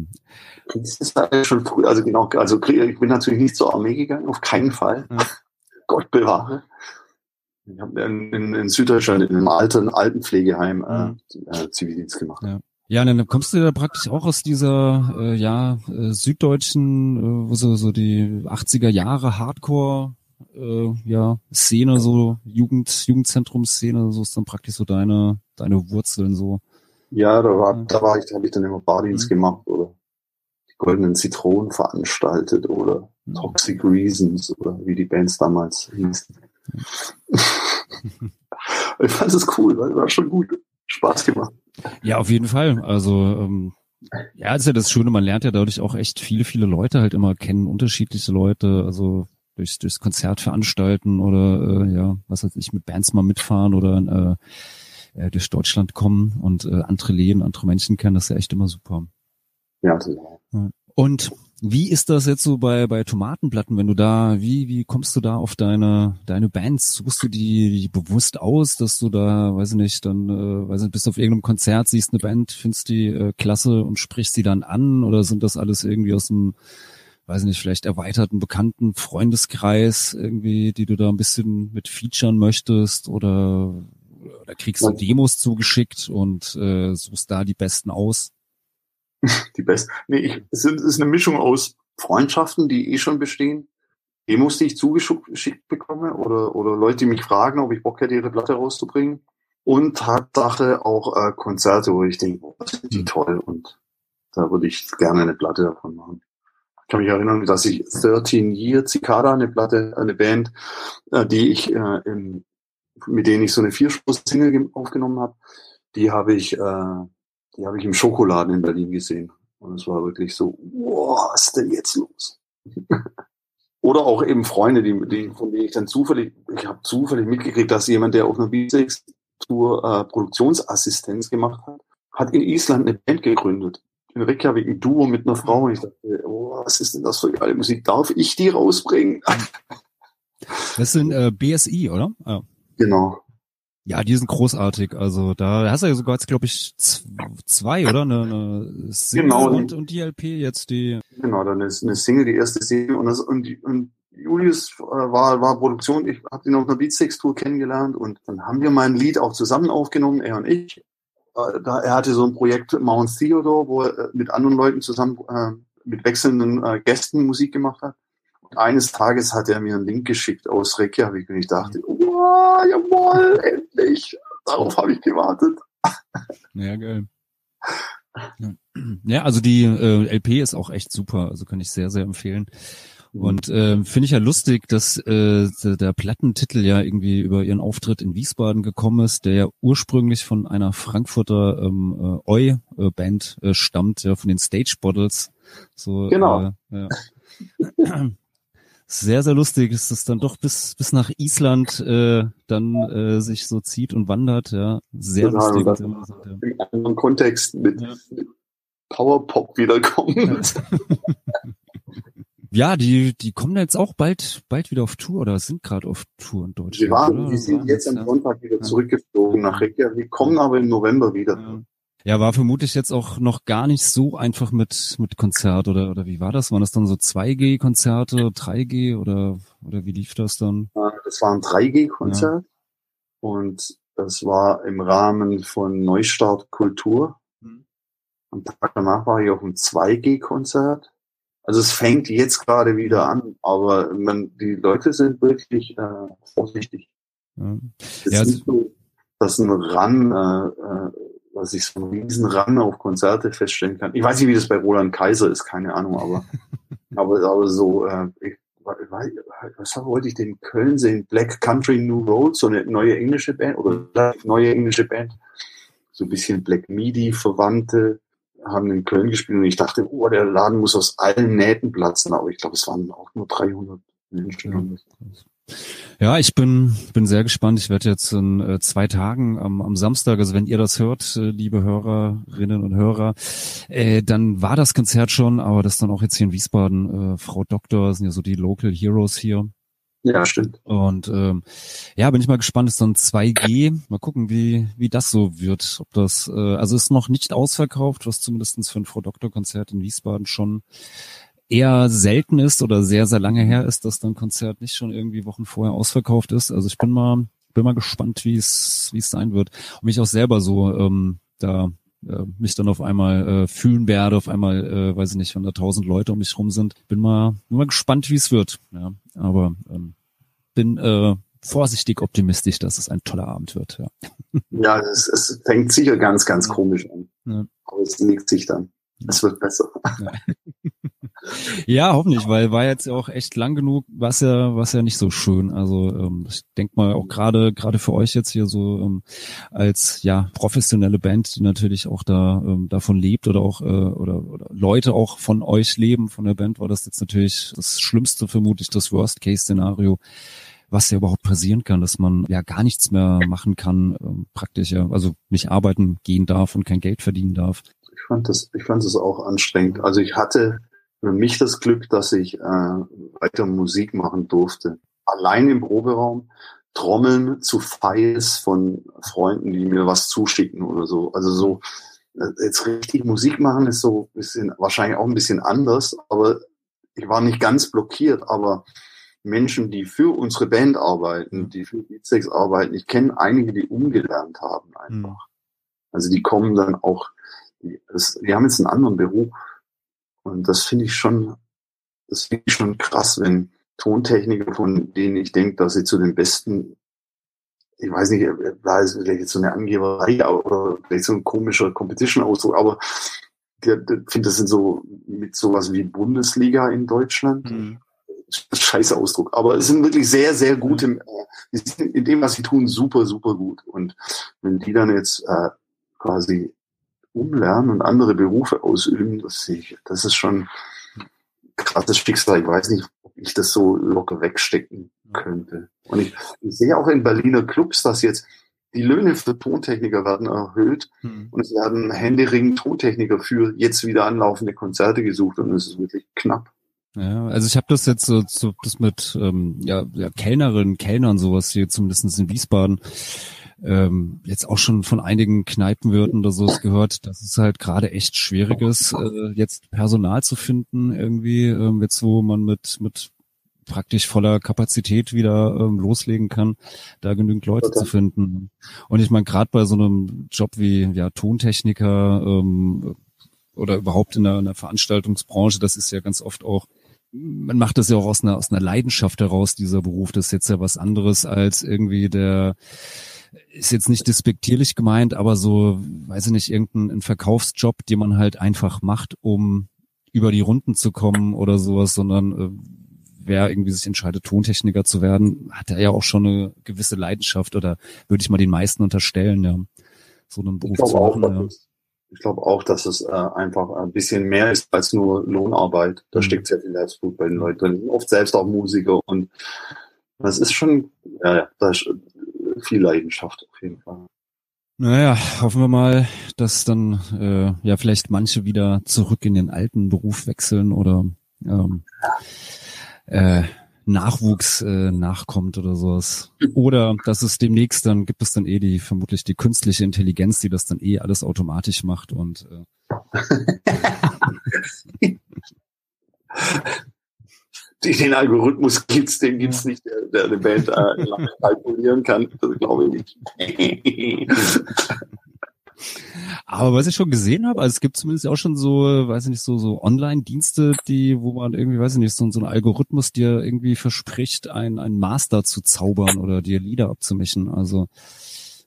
Das ist halt schon früh, also genau, also ich bin natürlich nicht zur Armee gegangen, auf keinen Fall. Ja. (laughs) Gott bewahre. Ich habe in, in, in, Süddeutschland in einem alten Altenpflegeheim äh, mhm. äh, Zivildienst gemacht. Ja. Ja, dann kommst du da praktisch auch aus dieser äh, ja äh, süddeutschen, äh, so so die 80er Jahre Hardcore äh, ja Szene so Jugend Jugendzentrumsszene, so ist dann praktisch so deine deine Wurzeln so. Ja, da war da war ich, da habe ich dann immer Bardienst mhm. gemacht oder die goldenen Zitronen veranstaltet oder mhm. Toxic Reasons oder wie die Bands damals hießen. Ich fand es cool, weil war schon gut. Spaß gemacht. Ja, auf jeden Fall. Also ähm, ja, das ist ja das Schöne, man lernt ja dadurch auch echt viele, viele Leute halt immer kennen, unterschiedliche Leute, also durchs, durchs Konzert veranstalten oder äh, ja, was weiß ich, mit Bands mal mitfahren oder äh, äh, durch Deutschland kommen und äh, andere Läden, andere Menschen kennen, das ist ja echt immer super. Ja, total. Und wie ist das jetzt so bei, bei Tomatenplatten, wenn du da, wie, wie kommst du da auf deine, deine Bands? Suchst du die, bewusst aus, dass du da, weiß ich nicht, dann, äh, weiß nicht, bist auf irgendeinem Konzert, siehst eine Band, findest die äh, klasse und sprichst sie dann an? Oder sind das alles irgendwie aus dem, weiß ich nicht, vielleicht erweiterten bekannten Freundeskreis irgendwie, die du da ein bisschen mit featuren möchtest? Oder, oder kriegst du Demos zugeschickt und äh, suchst da die besten aus? (laughs) die besten. Nee, ich, es ist eine Mischung aus Freundschaften, die eh schon bestehen, Demos, die ich zugeschickt bekomme oder, oder Leute, die mich fragen, ob ich Bock hätte, ihre Platte rauszubringen. Und Tatsache auch äh, Konzerte, wo ich denke, oh, das sind die mhm. toll und da würde ich gerne eine Platte davon machen. Ich kann mich erinnern, dass ich 13 Year Cicada, eine Platte, eine Band, äh, die ich äh, im, mit denen ich so eine Vierspur-Single aufgenommen habe, die habe ich, äh, die habe ich im Schokoladen in Berlin gesehen. Und es war wirklich so, wow, was ist denn jetzt los? (laughs) Oder auch eben Freunde, die, die, von denen ich dann zufällig, ich habe zufällig mitgekriegt, dass jemand, der auf einer Beatsex-Tour äh, Produktionsassistenz gemacht hat, hat in Island eine Band gegründet. In Reykjavik ein Duo mit einer Frau. Und ich dachte, oh, was ist denn das für geile Musik? Darf ich die rausbringen? Das sind äh, BSI, oder? Ja. Genau. Ja, die sind großartig. Also da hast du ja sogar jetzt, glaube ich, zwei, oder? Eine, eine Single genau. und, und die LP jetzt die. Genau, dann ist eine Single, die erste Single und, das, und, und Julius äh, war, war Produktion. Ich habe ihn auf einer Beatsex-Tour kennengelernt und dann haben wir mal ein Lied auch zusammen aufgenommen, er und ich. Äh, da, er hatte so ein Projekt Mount Theodore, wo er äh, mit anderen Leuten zusammen äh, mit wechselnden Gästen Musik gemacht hat. Eines Tages hat er mir einen Link geschickt aus Reykjavik und ich dachte, oh, jawohl, endlich. Darauf habe ich gewartet. Ja, geil. Ja, also die äh, LP ist auch echt super, also kann ich sehr, sehr empfehlen. Mhm. Und äh, finde ich ja lustig, dass äh, der Plattentitel ja irgendwie über ihren Auftritt in Wiesbaden gekommen ist, der ja ursprünglich von einer Frankfurter ähm, äh, Oi-Band äh, stammt, ja, von den Stage Bottles. So, genau. Äh, ja. Sehr, sehr lustig ist es dann doch bis, bis nach Island äh, dann äh, sich so zieht und wandert. Ja, sehr genau, lustig. Das ja. Im anderen Kontext mit, ja. mit Powerpop wiederkommt. (laughs) Ja. die, die kommen jetzt auch bald, bald wieder auf Tour oder sind gerade auf Tour in Deutschland. Sie waren, die sind jetzt am Sonntag wieder zurückgeflogen nach Reykjavik, kommen aber im November wieder. Ja, war vermutlich jetzt auch noch gar nicht so einfach mit, mit Konzert oder, oder wie war das? Waren das dann so 2G-Konzerte, 3G oder, oder wie lief das dann? Das war ein 3G-Konzert ja. und das war im Rahmen von Neustart Kultur. Mhm. Am Tag danach war ich auf einem 2G-Konzert. Also es fängt jetzt gerade wieder an, aber man, die Leute sind wirklich äh, vorsichtig. Ja. Es ja, ist so, dass ein Ran äh, äh, dass ich so einen riesen Run auf Konzerte feststellen kann. Ich weiß nicht, wie das bei Roland Kaiser ist, keine Ahnung, aber, (laughs) aber, aber so, äh, ich, was wollte ich denn in Köln sehen? Black Country New Road, so eine neue englische Band oder neue englische Band, so ein bisschen Black Midi Verwandte haben in Köln gespielt und ich dachte, oh, der Laden muss aus allen Nähten platzen, aber ich glaube, es waren auch nur 300 Menschen. Ja. Ja, ich bin bin sehr gespannt. Ich werde jetzt in äh, zwei Tagen am, am Samstag, also wenn ihr das hört, äh, liebe Hörerinnen und Hörer, äh, dann war das Konzert schon, aber das dann auch jetzt hier in Wiesbaden. Äh, Frau Doktor sind ja so die Local Heroes hier. Ja, stimmt. Und ähm, ja, bin ich mal gespannt. Ist dann 2G. Mal gucken, wie wie das so wird. Ob das äh, also ist noch nicht ausverkauft, was zumindestens für ein Frau Doktor Konzert in Wiesbaden schon eher selten ist oder sehr, sehr lange her ist, dass dann Konzert nicht schon irgendwie Wochen vorher ausverkauft ist. Also ich bin mal, bin mal gespannt, wie es, wie es sein wird. Und mich auch selber so ähm, da äh, mich dann auf einmal äh, fühlen werde, auf einmal, äh, weiß ich nicht, wenn da tausend Leute um mich rum sind. Bin mal, bin mal gespannt, wie es wird. Ja, aber ähm, bin äh, vorsichtig optimistisch, dass es ein toller Abend wird. Ja, ja es, es fängt sicher ganz, ganz komisch an. Ja. Aber es legt sich dann. Es wird besser. Ja. Ja, hoffentlich, weil war jetzt auch echt lang genug, was ja, was ja nicht so schön. Also ähm, ich denke mal auch gerade gerade für euch jetzt hier so ähm, als ja professionelle Band, die natürlich auch da ähm, davon lebt oder auch äh, oder, oder Leute auch von euch leben von der Band, war das jetzt natürlich das Schlimmste vermutlich das Worst Case Szenario was ja überhaupt passieren kann, dass man ja gar nichts mehr machen kann, ähm, praktisch ja, also nicht arbeiten gehen darf und kein Geld verdienen darf fand das, ich fand das auch anstrengend. Also ich hatte für mich das Glück, dass ich äh, weiter Musik machen durfte. Allein im Proberaum, Trommeln zu Files von Freunden, die mir was zuschicken oder so. Also so, äh, jetzt richtig Musik machen ist so ein bisschen, wahrscheinlich auch ein bisschen anders, aber ich war nicht ganz blockiert, aber Menschen, die für unsere Band arbeiten, die für Beatsex arbeiten, ich kenne einige, die umgelernt haben einfach. Mhm. Also die kommen dann auch die, das, die haben jetzt einen anderen Beruf. Und das finde ich schon, das finde ich schon krass, wenn Tontechniker, von denen ich denke, dass sie zu den besten ich weiß nicht, da ist vielleicht jetzt so eine Angeberei oder vielleicht so ein komischer Competition-Ausdruck, aber ich finde, das sind so mit sowas wie Bundesliga in Deutschland. Mhm. Scheiße Ausdruck. Aber es sind wirklich sehr, sehr gute, mhm. äh, in dem, was sie tun, super, super gut. Und wenn die dann jetzt äh, quasi umlernen und andere Berufe ausüben, das sehe ich, das ist schon krasses Schicksal. Ich weiß nicht, ob ich das so locker wegstecken könnte. Und ich, ich sehe auch in Berliner Clubs, dass jetzt die Löhne für Tontechniker werden erhöht hm. und es werden händeringend Tontechniker für jetzt wieder anlaufende Konzerte gesucht und es ist wirklich knapp. Ja, also ich habe das jetzt so, so das mit ähm, ja, ja, Kellnerinnen, Kellnern sowas hier zumindest in Wiesbaden ähm, jetzt auch schon von einigen Kneipenwirten oder so gehört, dass es halt gerade echt schwierig ist, äh, jetzt Personal zu finden irgendwie, ähm, jetzt wo man mit mit praktisch voller Kapazität wieder ähm, loslegen kann, da genügend Leute okay. zu finden. Und ich meine, gerade bei so einem Job wie ja Tontechniker ähm, oder überhaupt in der, in der Veranstaltungsbranche, das ist ja ganz oft auch man macht das ja auch aus einer, aus einer Leidenschaft heraus, dieser Beruf. Das ist jetzt ja was anderes als irgendwie der, ist jetzt nicht despektierlich gemeint, aber so, weiß ich nicht, irgendein Verkaufsjob, den man halt einfach macht, um über die Runden zu kommen oder sowas, sondern äh, wer irgendwie sich entscheidet, Tontechniker zu werden, hat er ja auch schon eine gewisse Leidenschaft oder würde ich mal den meisten unterstellen, ja. So einen Beruf zu machen. Auch, ja. Ich glaube auch, dass es äh, einfach ein bisschen mehr ist als nur Lohnarbeit. Da mhm. steckt sehr viel Herzblut bei den Leuten drin. Oft selbst auch Musiker und das ist schon, ja, ja, da ist viel Leidenschaft auf jeden Fall. Naja, hoffen wir mal, dass dann äh, ja vielleicht manche wieder zurück in den alten Beruf wechseln oder ähm, äh, Nachwuchs äh, nachkommt oder sowas. Oder dass es demnächst dann gibt es dann eh die vermutlich die künstliche Intelligenz, die das dann eh alles automatisch macht und äh, (laughs) (laughs) den Algorithmus gibt's, den gibt's nicht, der, der eine Band äh, kalkulieren kann. Das glaube ich nicht. (laughs) Aber was ich schon gesehen habe, also es gibt zumindest auch schon so, weiß ich nicht, so, so Online-Dienste, die, wo man irgendwie, weiß ich nicht, so, so ein Algorithmus dir irgendwie verspricht, ein, ein Master zu zaubern oder dir Lieder abzumischen. Also,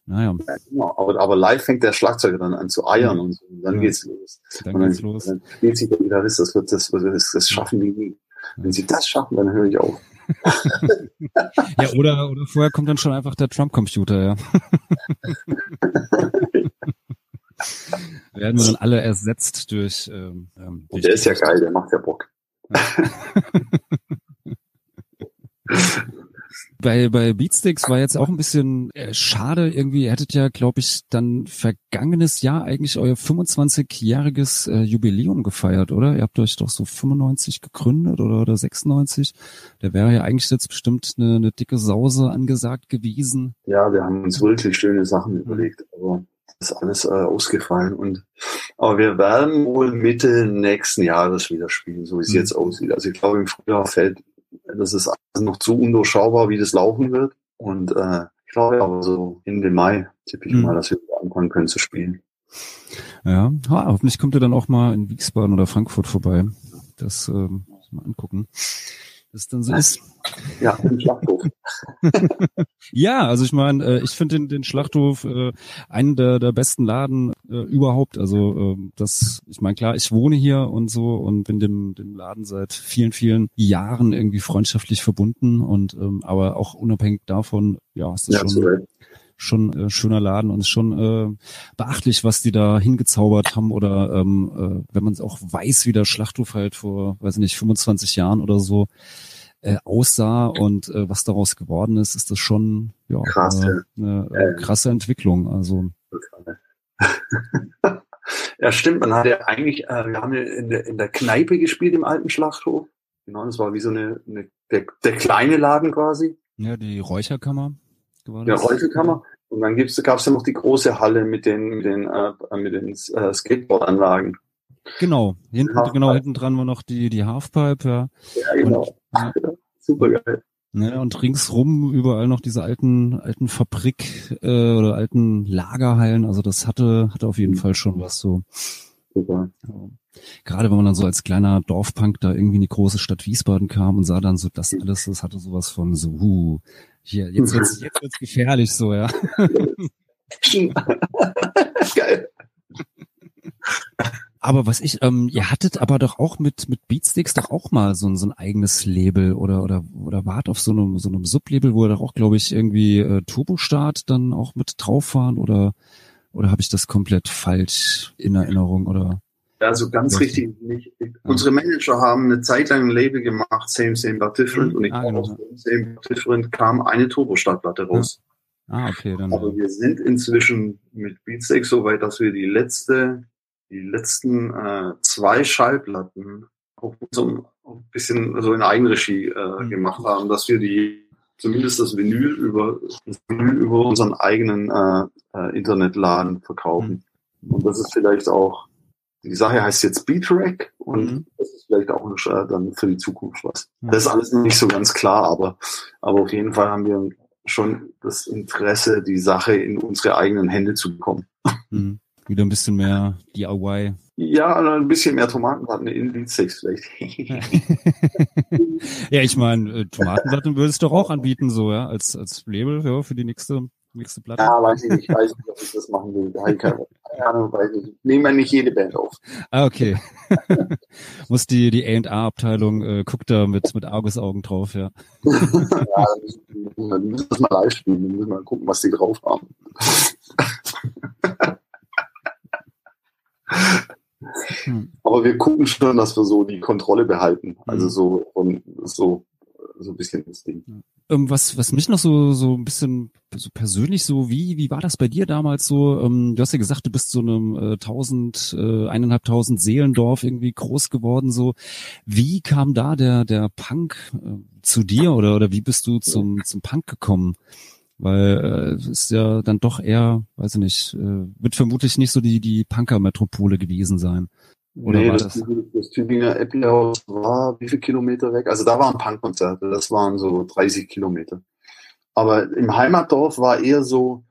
naja. Ja, genau. aber, aber live fängt der Schlagzeuger dann an zu eiern ja. und so. Und dann ja. geht's los. Dann, und dann geht's los. Dann spielt sich der Gitarrist, das wird, das, das, das schaffen die nie. Wenn sie das schaffen, dann höre ich auf. (laughs) ja, oder, oder vorher kommt dann schon einfach der Trump-Computer, ja. Werden wir dann alle ersetzt durch. Ähm, ähm durch der ist ja geil, der macht ja Bock. (laughs) Bei, bei Beatsticks war jetzt auch ein bisschen äh, schade irgendwie. Ihr hättet ja, glaube ich, dann vergangenes Jahr eigentlich euer 25-jähriges äh, Jubiläum gefeiert, oder? Ihr habt euch doch so 95 gegründet oder, oder 96. Da wäre ja eigentlich jetzt bestimmt eine, eine dicke Sause angesagt gewesen. Ja, wir haben uns wirklich schöne Sachen überlegt, aber ist alles äh, ausgefallen. Und aber wir werden wohl Mitte nächsten Jahres wieder spielen, so wie es mhm. jetzt aussieht. Also ich glaube, im Frühjahr fällt, das ist noch zu undurchschaubar, wie das laufen wird. Und äh, ich glaube aber so Ende Mai tippe ich mhm. mal, dass wir anfangen können zu spielen. Ja, ha, hoffentlich kommt ihr dann auch mal in Wiesbaden oder Frankfurt vorbei. Das ähm, mal angucken das dann so ist. Ja, den Schlachthof. (laughs) ja, also ich meine, äh, ich finde den, den Schlachthof äh, einen der, der besten Laden äh, überhaupt. Also äh, das, ich meine, klar, ich wohne hier und so und bin dem, dem Laden seit vielen, vielen Jahren irgendwie freundschaftlich verbunden und ähm, aber auch unabhängig davon, ja, ist das ja, schon schon äh, schöner Laden und ist schon äh, beachtlich, was die da hingezaubert haben oder ähm, äh, wenn man es auch weiß, wie der Schlachthof halt vor, weiß nicht, 25 Jahren oder so äh, aussah und äh, was daraus geworden ist, ist das schon ja, Krass, äh, eine äh, krasse Entwicklung. Also (laughs) ja, stimmt. Man hat ja eigentlich, äh, wir haben ja in der, in der Kneipe gespielt im alten Schlachthof. Genau, das war wie so eine, eine der, der kleine Laden quasi. Ja, die Räucherkammer war das? Ja, Räucherkammer. Und dann gab es ja noch die große Halle mit den, mit den, äh, mit den äh, Skateboardanlagen. Genau, hinten, genau, hinten dran war noch die, die Halfpipe, ja. Ja, genau. Und, ja. (laughs) Super geil. Ne, und ringsrum überall noch diese alten, alten Fabrik äh, oder alten Lagerhallen. Also das hatte, hatte auf jeden mhm. Fall schon was so. Super. Ja. Gerade wenn man dann so als kleiner Dorfpunk da irgendwie in die große Stadt Wiesbaden kam und sah dann so das alles, das hatte sowas von so, uh, Hier, jetzt wird's, (laughs) jetzt wird's gefährlich so, ja. (laughs) Geil. Aber was ich, ähm, ihr hattet aber doch auch mit mit Beatsticks doch auch mal so, ein so ein eigenes Label oder oder oder wart auf so einem so einem Sublabel, wo ihr doch auch, glaube ich, irgendwie äh, Turbostart dann auch mit drauf waren oder oder habe ich das komplett falsch in Erinnerung oder? Also ganz ja. richtig nicht. Unsere Manager haben eine Zeit lang ein Label gemacht, Same, Same, but Different. Und ich ah, genau. aus Same, but Different kam eine Turbostartplatte raus. Ja. Ah, okay. Dann Aber wir sind inzwischen mit Beatsteak so weit, dass wir die letzte, die letzten äh, zwei Schallplatten auch so ein bisschen so in Eigenregie äh, mhm. gemacht haben, dass wir die zumindest das Vinyl über das Vinyl über unseren eigenen äh, äh, Internetladen verkaufen. Mhm. Und das ist vielleicht auch die Sache heißt jetzt Beatrack und mhm. das ist vielleicht auch äh, dann für die Zukunft was. Mhm. Das ist alles nicht so ganz klar, aber, aber auf jeden Fall haben wir schon das Interesse, die Sache in unsere eigenen Hände zu bekommen. Mhm. Wieder ein bisschen mehr DIY. Ja, ein bisschen mehr Tomatenplatten in Beatsteaks vielleicht. (laughs) ja, ich meine, äh, Tomatenplatten würdest du doch auch anbieten, so, ja, als, als Label ja, für die nächste Nächste Platte? Ja, weiß ich nicht. Ich weiß nicht, ob ich das machen will. keine Ahnung, weiß ich Nehmen wir nicht jede Band auf. Ah, okay. (laughs) Muss die, die A&A-Abteilung, äh, guckt da mit, mit Argusaugen drauf, ja. (laughs) ja, dann müssen wir mal live spielen. Dann müssen wir mal gucken, was die drauf haben. Hm. Aber wir gucken schon, dass wir so die Kontrolle behalten. Also hm. so, und so so ein bisschen das Ding. Ähm, was, was mich noch so, so ein bisschen so persönlich so, wie, wie war das bei dir damals so? Ähm, du hast ja gesagt, du bist so einem äh, tausend, äh, eineinhalbtausend Seelendorf irgendwie groß geworden, so. Wie kam da der, der Punk äh, zu dir oder, oder wie bist du zum, zum Punk gekommen? Weil äh, es ist ja dann doch eher, weiß ich nicht, äh, wird vermutlich nicht so die, die Punker-Metropole gewesen sein. Oder nee, das, das? das Tübinger Epplerhaus war wie viele Kilometer weg? Also da waren Punkkonzerte, das waren so 30 Kilometer. Aber im Heimatdorf war eher so,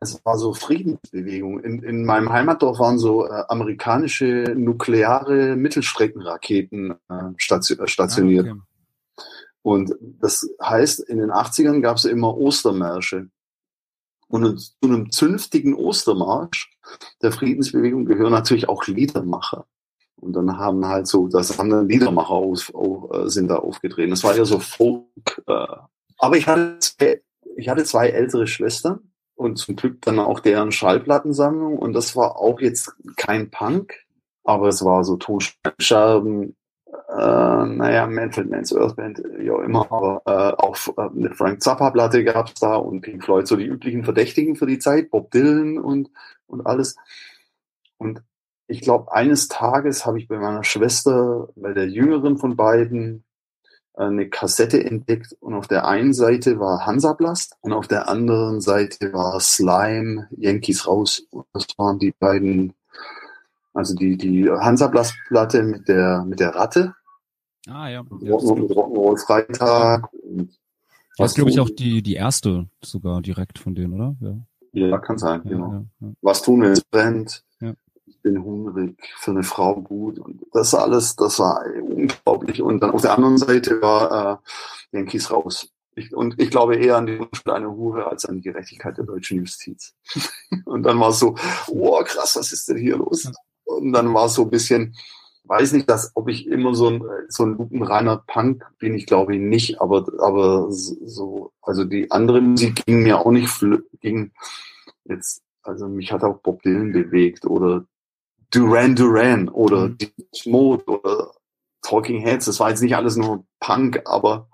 es war so Friedensbewegung. In, in meinem Heimatdorf waren so äh, amerikanische nukleare Mittelstreckenraketen äh, äh stationiert. Ah, okay. Und das heißt, in den 80ern gab es immer Ostermärsche. Und zu einem zünftigen Ostermarsch der Friedensbewegung gehören natürlich auch Liedermacher. Und dann haben halt so, das haben dann Liedermacher aus, auf, äh, sind da aufgetreten. Das war ja so Folk. Äh. Aber ich hatte, zwei, ich hatte zwei ältere Schwestern und zum Glück dann auch deren Schallplattensammlung. Und das war auch jetzt kein Punk, aber es war so Tonscheiben, äh, naja, Manfred Mann's Earth Band, ja immer, aber äh, auch äh, eine Frank Zappa-Platte gab's da und Pink Floyd, so die üblichen Verdächtigen für die Zeit, Bob Dylan und, und alles. Und ich glaube, eines Tages habe ich bei meiner Schwester, bei der jüngeren von beiden, eine Kassette entdeckt und auf der einen Seite war Hansaplast und auf der anderen Seite war Slime, Yankees raus. Das waren die beiden also die, die Hansaplastplatte mit der, mit der Ratte. Ah, ja. ja Rock'n'Roll Freitag. Und das ist, glaube ich, auch die, die erste sogar direkt von denen, oder? Ja, ja kann sein, ja, genau. Ja, Was tun, wenn es brennt? Ich bin hungrig, für eine Frau gut. Und das alles, das war unglaublich. Und dann auf der anderen Seite war äh, Yankees raus. Ich, und ich glaube eher an die eine Hure als an die Gerechtigkeit der deutschen Justiz. (laughs) und dann war es so, wow, krass, was ist denn hier los? Und dann war es so ein bisschen, weiß nicht, dass, ob ich immer so ein, so ein lupenreiner Punk bin, ich glaube ich nicht, aber, aber so, also die andere Musik ging mir auch nicht, ging jetzt, also mich hat auch Bob Dylan bewegt oder Duran Duran oder mhm. Mode oder Talking Heads, das war jetzt nicht alles nur Punk, aber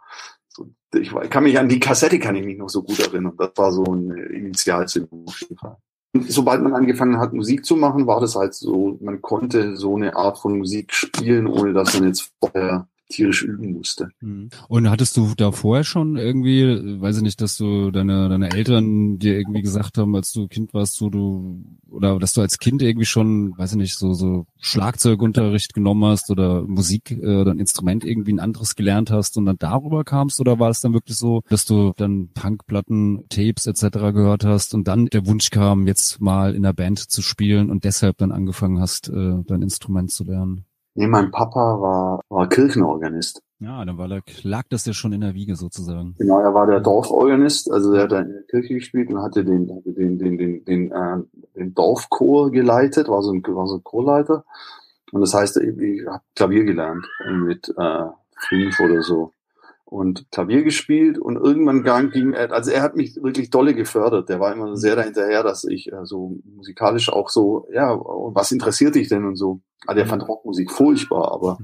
so, ich kann mich an die Kassette kann ich mich noch so gut erinnern. Das war so eine Initialzündung auf jeden Fall sobald man angefangen hat, Musik zu machen, war das halt so, man konnte so eine Art von Musik spielen, ohne dass man jetzt vorher tierisch üben musste. Mhm. Und hattest du da vorher schon irgendwie, weiß ich nicht, dass du deine, deine Eltern dir irgendwie gesagt haben, als du Kind warst, so du, oder dass du als Kind irgendwie schon, weiß ich nicht, so, so Schlagzeugunterricht genommen hast oder Musik äh, oder ein Instrument irgendwie ein anderes gelernt hast und dann darüber kamst oder war es dann wirklich so, dass du dann Punkplatten, Tapes etc. gehört hast und dann der Wunsch kam, jetzt mal in der Band zu spielen und deshalb dann angefangen hast, äh, dein Instrument zu lernen? Nee, mein Papa war, war Kirchenorganist. Ja, dann war, lag das ja schon in der Wiege sozusagen. Genau, er war der Dorforganist, also er hat da in der Kirche gespielt und hatte den, hatte den, den, den, den, äh, den Dorfchor geleitet, war so ein, war so ein Chorleiter. Und das heißt, ich, ich habe Klavier gelernt mit äh, fünf oder so und Klavier gespielt und irgendwann ging er, also er hat mich wirklich dolle gefördert. Der war immer sehr dahinterher, dass ich äh, so musikalisch auch so, ja, was interessiert dich denn und so. Also er fand Rockmusik furchtbar, aber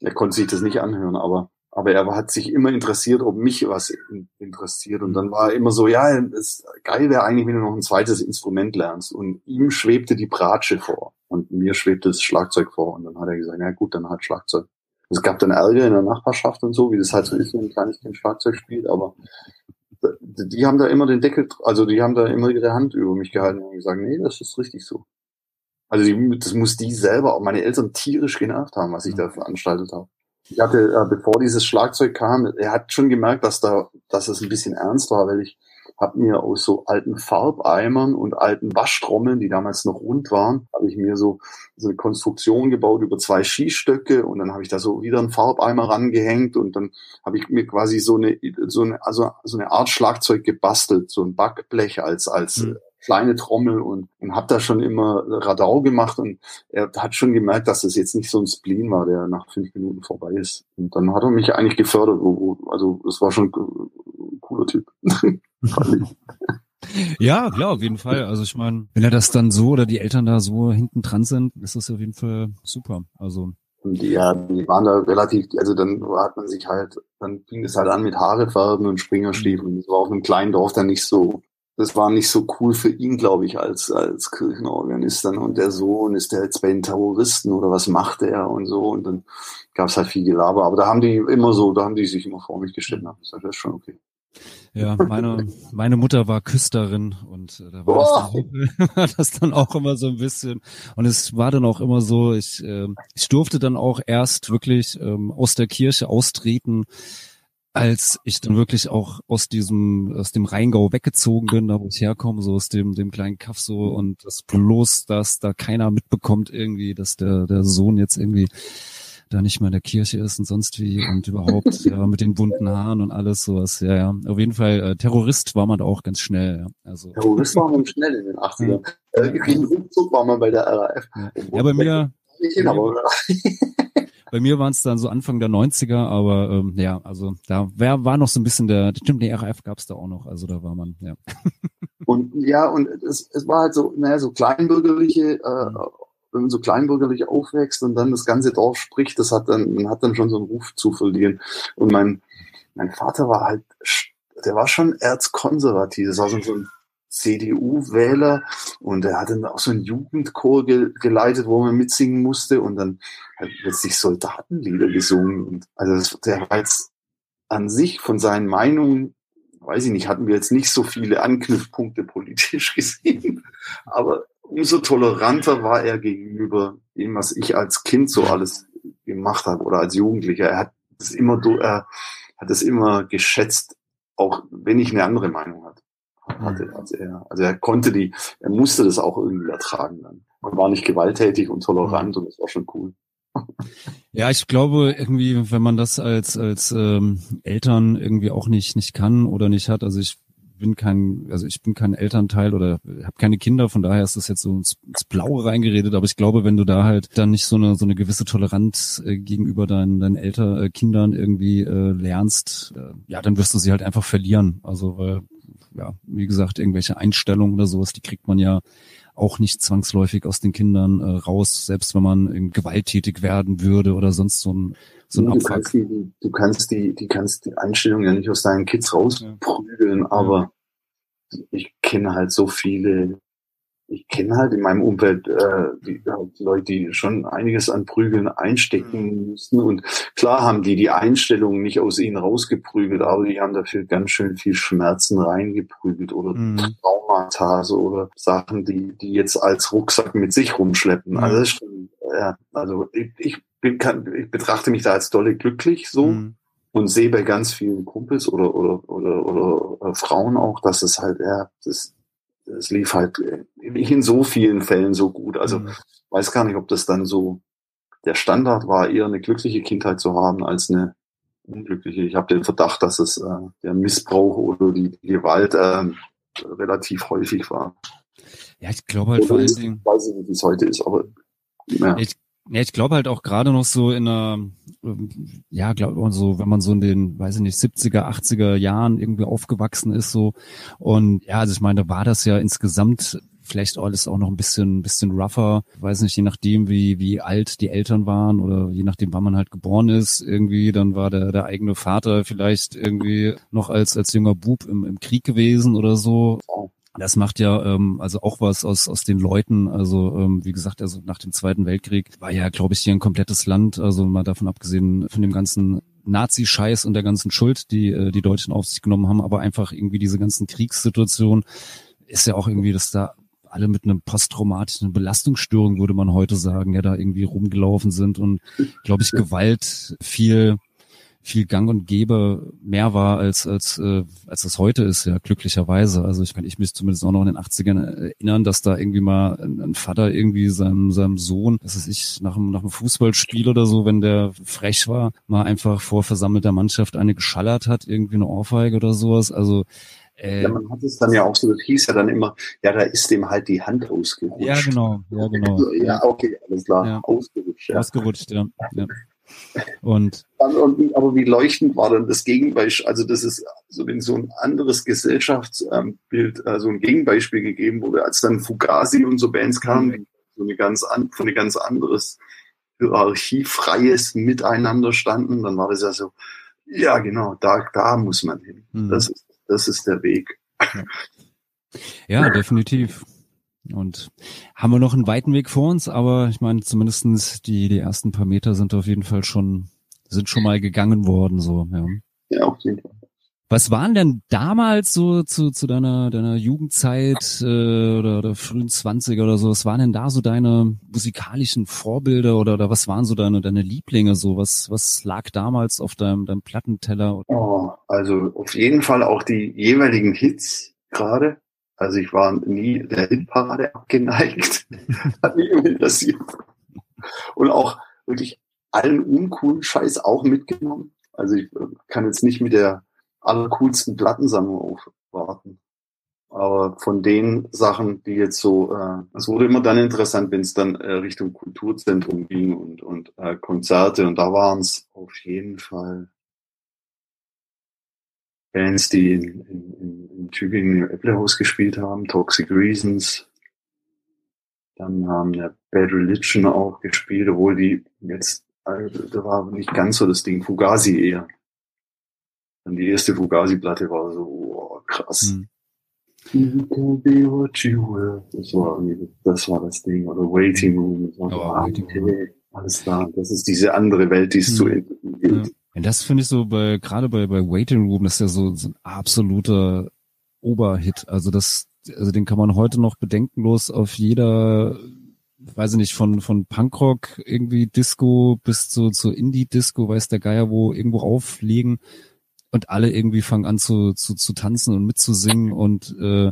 er konnte sich das nicht anhören, aber aber er hat sich immer interessiert, ob mich was interessiert. Und dann war er immer so, ja, es geil wäre eigentlich, wenn du noch ein zweites Instrument lernst. Und ihm schwebte die Bratsche vor und mir schwebte das Schlagzeug vor. Und dann hat er gesagt, ja gut, dann halt Schlagzeug. Es gab dann Ärger in der Nachbarschaft und so, wie das halt so ist, wenn ein kleines Kind Schlagzeug spielt, aber die haben da immer den Deckel, also die haben da immer ihre Hand über mich gehalten und gesagt, nee, das ist richtig so. Also die, das muss die selber, auch meine Eltern tierisch genervt haben, was ich da veranstaltet habe. Ich hatte, äh, bevor dieses Schlagzeug kam, er hat schon gemerkt, dass da, dass es ein bisschen ernst war, weil ich habe mir aus so alten Farbeimern und alten Waschtrommeln, die damals noch rund waren, habe ich mir so, so eine Konstruktion gebaut über zwei Skistöcke und dann habe ich da so wieder einen Farbeimer rangehängt und dann habe ich mir quasi so eine so eine also so eine Art Schlagzeug gebastelt, so ein Backblech als als mhm kleine Trommel und, und habe da schon immer Radau gemacht und er hat schon gemerkt, dass das jetzt nicht so ein Spleen war, der nach fünf Minuten vorbei ist. Und dann hat er mich eigentlich gefördert. Also das war schon ein cooler Typ. (laughs) Ja, klar, auf jeden Fall. Also ich meine, wenn er das dann so oder die Eltern da so hinten dran sind, ist das auf jeden Fall super. Also ja, die waren da relativ, also dann hat man sich halt, dann fing es halt an mit Haarefärben und Springerstiefeln. Das war auf einem kleinen Dorf dann nicht so, das war nicht so cool für ihn, glaube ich, als, als Kirchenorganist dann. Und der Sohn, ist der jetzt bei den Terroristen oder was macht er und so. Und dann gab es halt viel Gelaber. Aber da haben die immer so, da haben die sich immer vor mich gestellt und haben gesagt, das ist schon okay. Ja, meine, meine Mutter war Küsterin und äh, da war, oh. das dann, (laughs) das dann auch immer so ein bisschen. Und es war dann auch immer so, ich, äh, ich durfte dann auch erst wirklich ähm, aus der Kirche austreten, als ich dann wirklich auch aus diesem, aus dem Rheingau weggezogen bin, da wo ich herkomme, so aus dem, dem kleinen Kaff so und das bloß, dass da keiner mitbekommt irgendwie, dass der, der Sohn jetzt irgendwie da nicht mehr in der Kirche ist und sonst wie und (laughs) überhaupt ja mit den bunten Haaren und alles sowas. Ja, ja. Auf jeden Fall äh, Terrorist war man da auch ganz schnell. Ja. Also Terrorist war man schnell in den 80ern. Ja. Äh, Rückzug war man bei der RAF. Ja, ja bei mir. Hin, (laughs) aber, (laughs) bei mir waren es dann so Anfang der 90er, aber ähm, ja, also da wär, war noch so ein bisschen der, stimmt, die RAF gab es da auch noch, also da war man, ja. (laughs) Und ja, und es, es war halt so, naja, so kleinbürgerliche äh, wenn man so kleinbürgerlich aufwächst und dann das ganze Dorf spricht, das hat dann, hat dann schon so einen Ruf zu verlieren. Und mein, mein Vater war halt, der war schon erzkonservativ. Das war so ein CDU-Wähler und er hat dann auch so einen Jugendchor ge geleitet, wo man mitsingen musste und dann hat plötzlich Soldatenlieder gesungen. Und also das, der war jetzt an sich von seinen Meinungen, weiß ich nicht, hatten wir jetzt nicht so viele Anknüpfpunkte politisch (laughs) gesehen, aber umso toleranter war er gegenüber dem, was ich als Kind so alles gemacht habe oder als Jugendlicher. Er hat es immer, er hat es immer geschätzt, auch wenn ich eine andere Meinung hatte. Hatte als er. Also er konnte die, er musste das auch irgendwie ertragen dann. Man war nicht gewalttätig und tolerant und das war schon cool. (laughs) Ja, ich glaube irgendwie, wenn man das als als ähm, Eltern irgendwie auch nicht nicht kann oder nicht hat, also ich bin kein, also ich bin kein Elternteil oder habe keine Kinder, von daher ist das jetzt so ins, ins, Blaue reingeredet, aber ich glaube, wenn du da halt dann nicht so eine so eine gewisse Toleranz äh, gegenüber deinen deinen Eltern äh, Kindern irgendwie äh, lernst, äh, ja, dann wirst du sie halt einfach verlieren. Also weil ja, wie gesagt, irgendwelche Einstellungen oder sowas, die kriegt man ja auch nicht zwangsläufig aus den Kindern äh, raus, selbst wenn man gewalttätig werden würde oder sonst so ein so ein du kannst die, du kannst die, die kannst die Einstellung ja nicht aus deinen Kids rausprügeln, ja. aber ich kenne halt so viele, ich kenne halt in meinem Umfeld äh, die, halt Leute, die schon einiges an Prügeln einstecken mhm. müssen. Und klar haben die die Einstellung nicht aus ihnen rausgeprügelt, aber die haben dafür ganz schön viel Schmerzen reingeprügelt oder mhm. Traumata oder Sachen, die die jetzt als Rucksack mit sich rumschleppen. Mhm. Also, das ist schon, ja, also ich, ich bin, kann, ich betrachte mich da als dolle glücklich so mhm. und sehe bei ganz vielen Kumpels oder oder oder, oder Frauen auch, dass es halt ja, das, das lief halt nicht in so vielen Fällen so gut. Also mhm. weiß gar nicht, ob das dann so der Standard war, eher eine glückliche Kindheit zu haben als eine Unglückliche. Ich habe den Verdacht, dass es äh, der Missbrauch oder die Gewalt äh, relativ häufig war. Ja, ich glaube halt vor allen Dingen. Ich weiß nicht, wie es heute ist, aber ja. Ich, ja, ich glaube halt auch gerade noch so in einer, ja, glaube so, wenn man so in den, weiß ich nicht, 70er, 80er Jahren irgendwie aufgewachsen ist, so. Und ja, also ich meine, da war das ja insgesamt vielleicht alles auch noch ein bisschen, bisschen rougher. weiß nicht, je nachdem, wie, wie alt die Eltern waren oder je nachdem, wann man halt geboren ist, irgendwie, dann war der, der eigene Vater vielleicht irgendwie noch als, als junger Bub im, im Krieg gewesen oder so. Das macht ja ähm, also auch was aus aus den Leuten. Also ähm, wie gesagt, also nach dem Zweiten Weltkrieg war ja, glaube ich, hier ein komplettes Land. Also mal davon abgesehen von dem ganzen Nazi-Scheiß und der ganzen Schuld, die äh, die Deutschen auf sich genommen haben, aber einfach irgendwie diese ganzen Kriegssituationen ist ja auch irgendwie, dass da alle mit einem posttraumatischen Belastungsstörung, würde man heute sagen, ja da irgendwie rumgelaufen sind und, glaube ich, Gewalt viel viel Gang und Gäbe mehr war als als äh, als das heute ist ja glücklicherweise also ich kann ich mich zumindest auch noch in den 80ern erinnern dass da irgendwie mal ein, ein Vater irgendwie seinem seinem Sohn das ist ich nach einem nach einem Fußballspiel oder so wenn der frech war mal einfach vor versammelter Mannschaft eine geschallert hat irgendwie eine Ohrfeige oder sowas also äh, ja, man hat es dann ja auch so, das hieß ja dann immer, ja, da ist dem halt die Hand ausgerutscht. Ja, genau, ja, genau. Ja, okay, alles klar, ja. ausgerutscht. Ja. Ausgerutscht, ja. ja. Und, und, aber wie leuchtend war dann das Gegenbeispiel? Also das ist, also wenn so ein anderes Gesellschaftsbild, also ein Gegenbeispiel gegeben wurde, als dann Fugazi und so Bands kamen, die so eine ganz an, von ein ganz anderes hierarchiefreies Miteinander standen, dann war das ja so, ja genau, da, da muss man hin. Mhm. Das, ist, das ist der Weg. Ja, definitiv. Und haben wir noch einen weiten Weg vor uns, aber ich meine, zumindestens die, die ersten paar Meter sind auf jeden Fall schon, sind schon mal gegangen worden, so, ja. Ja, auf jeden Fall. Was waren denn damals so zu, zu deiner, deiner Jugendzeit äh, oder, oder frühen Zwanziger oder so, was waren denn da so deine musikalischen Vorbilder oder, oder was waren so deine, deine Lieblinge so? Was, was lag damals auf deinem, deinem Plattenteller? Oh, also auf jeden Fall auch die jeweiligen Hits gerade. Also ich war nie der Hitparade abgeneigt. (laughs) Hat mich immer interessiert. Und auch wirklich allen uncoolen Scheiß auch mitgenommen. Also ich äh, kann jetzt nicht mit der allercoolsten Plattensammlung aufwarten. Aber von den Sachen, die jetzt so, äh, es wurde immer dann interessant, wenn es dann äh, Richtung Kulturzentrum ging und, und äh, Konzerte. Und da waren es auf jeden Fall Bands, die in, in, in Tübingen im Applehaus gespielt haben, Toxic Reasons. Dann haben ja Bad Religion auch gespielt, obwohl die jetzt, also, da war nicht ganz so das Ding, Fugazi eher. Dann die erste Fugazi-Platte war so, oh, krass. Hm. Das war, das war das Ding. Oder Waiting Room. Das war oh, so, Room. Alles klar. Das ist diese andere Welt, die es hm. zu ja. Und das finde ich so bei, gerade bei, bei Waiting Room, das ist ja so, so ein absoluter Oberhit. Also das, also den kann man heute noch bedenkenlos auf jeder, weiß ich nicht, von, von Punkrock irgendwie Disco bis zu, zu Indie-Disco, weiß der Geier wo, irgendwo auflegen und alle irgendwie fangen an zu, zu, zu tanzen und mitzusingen und äh,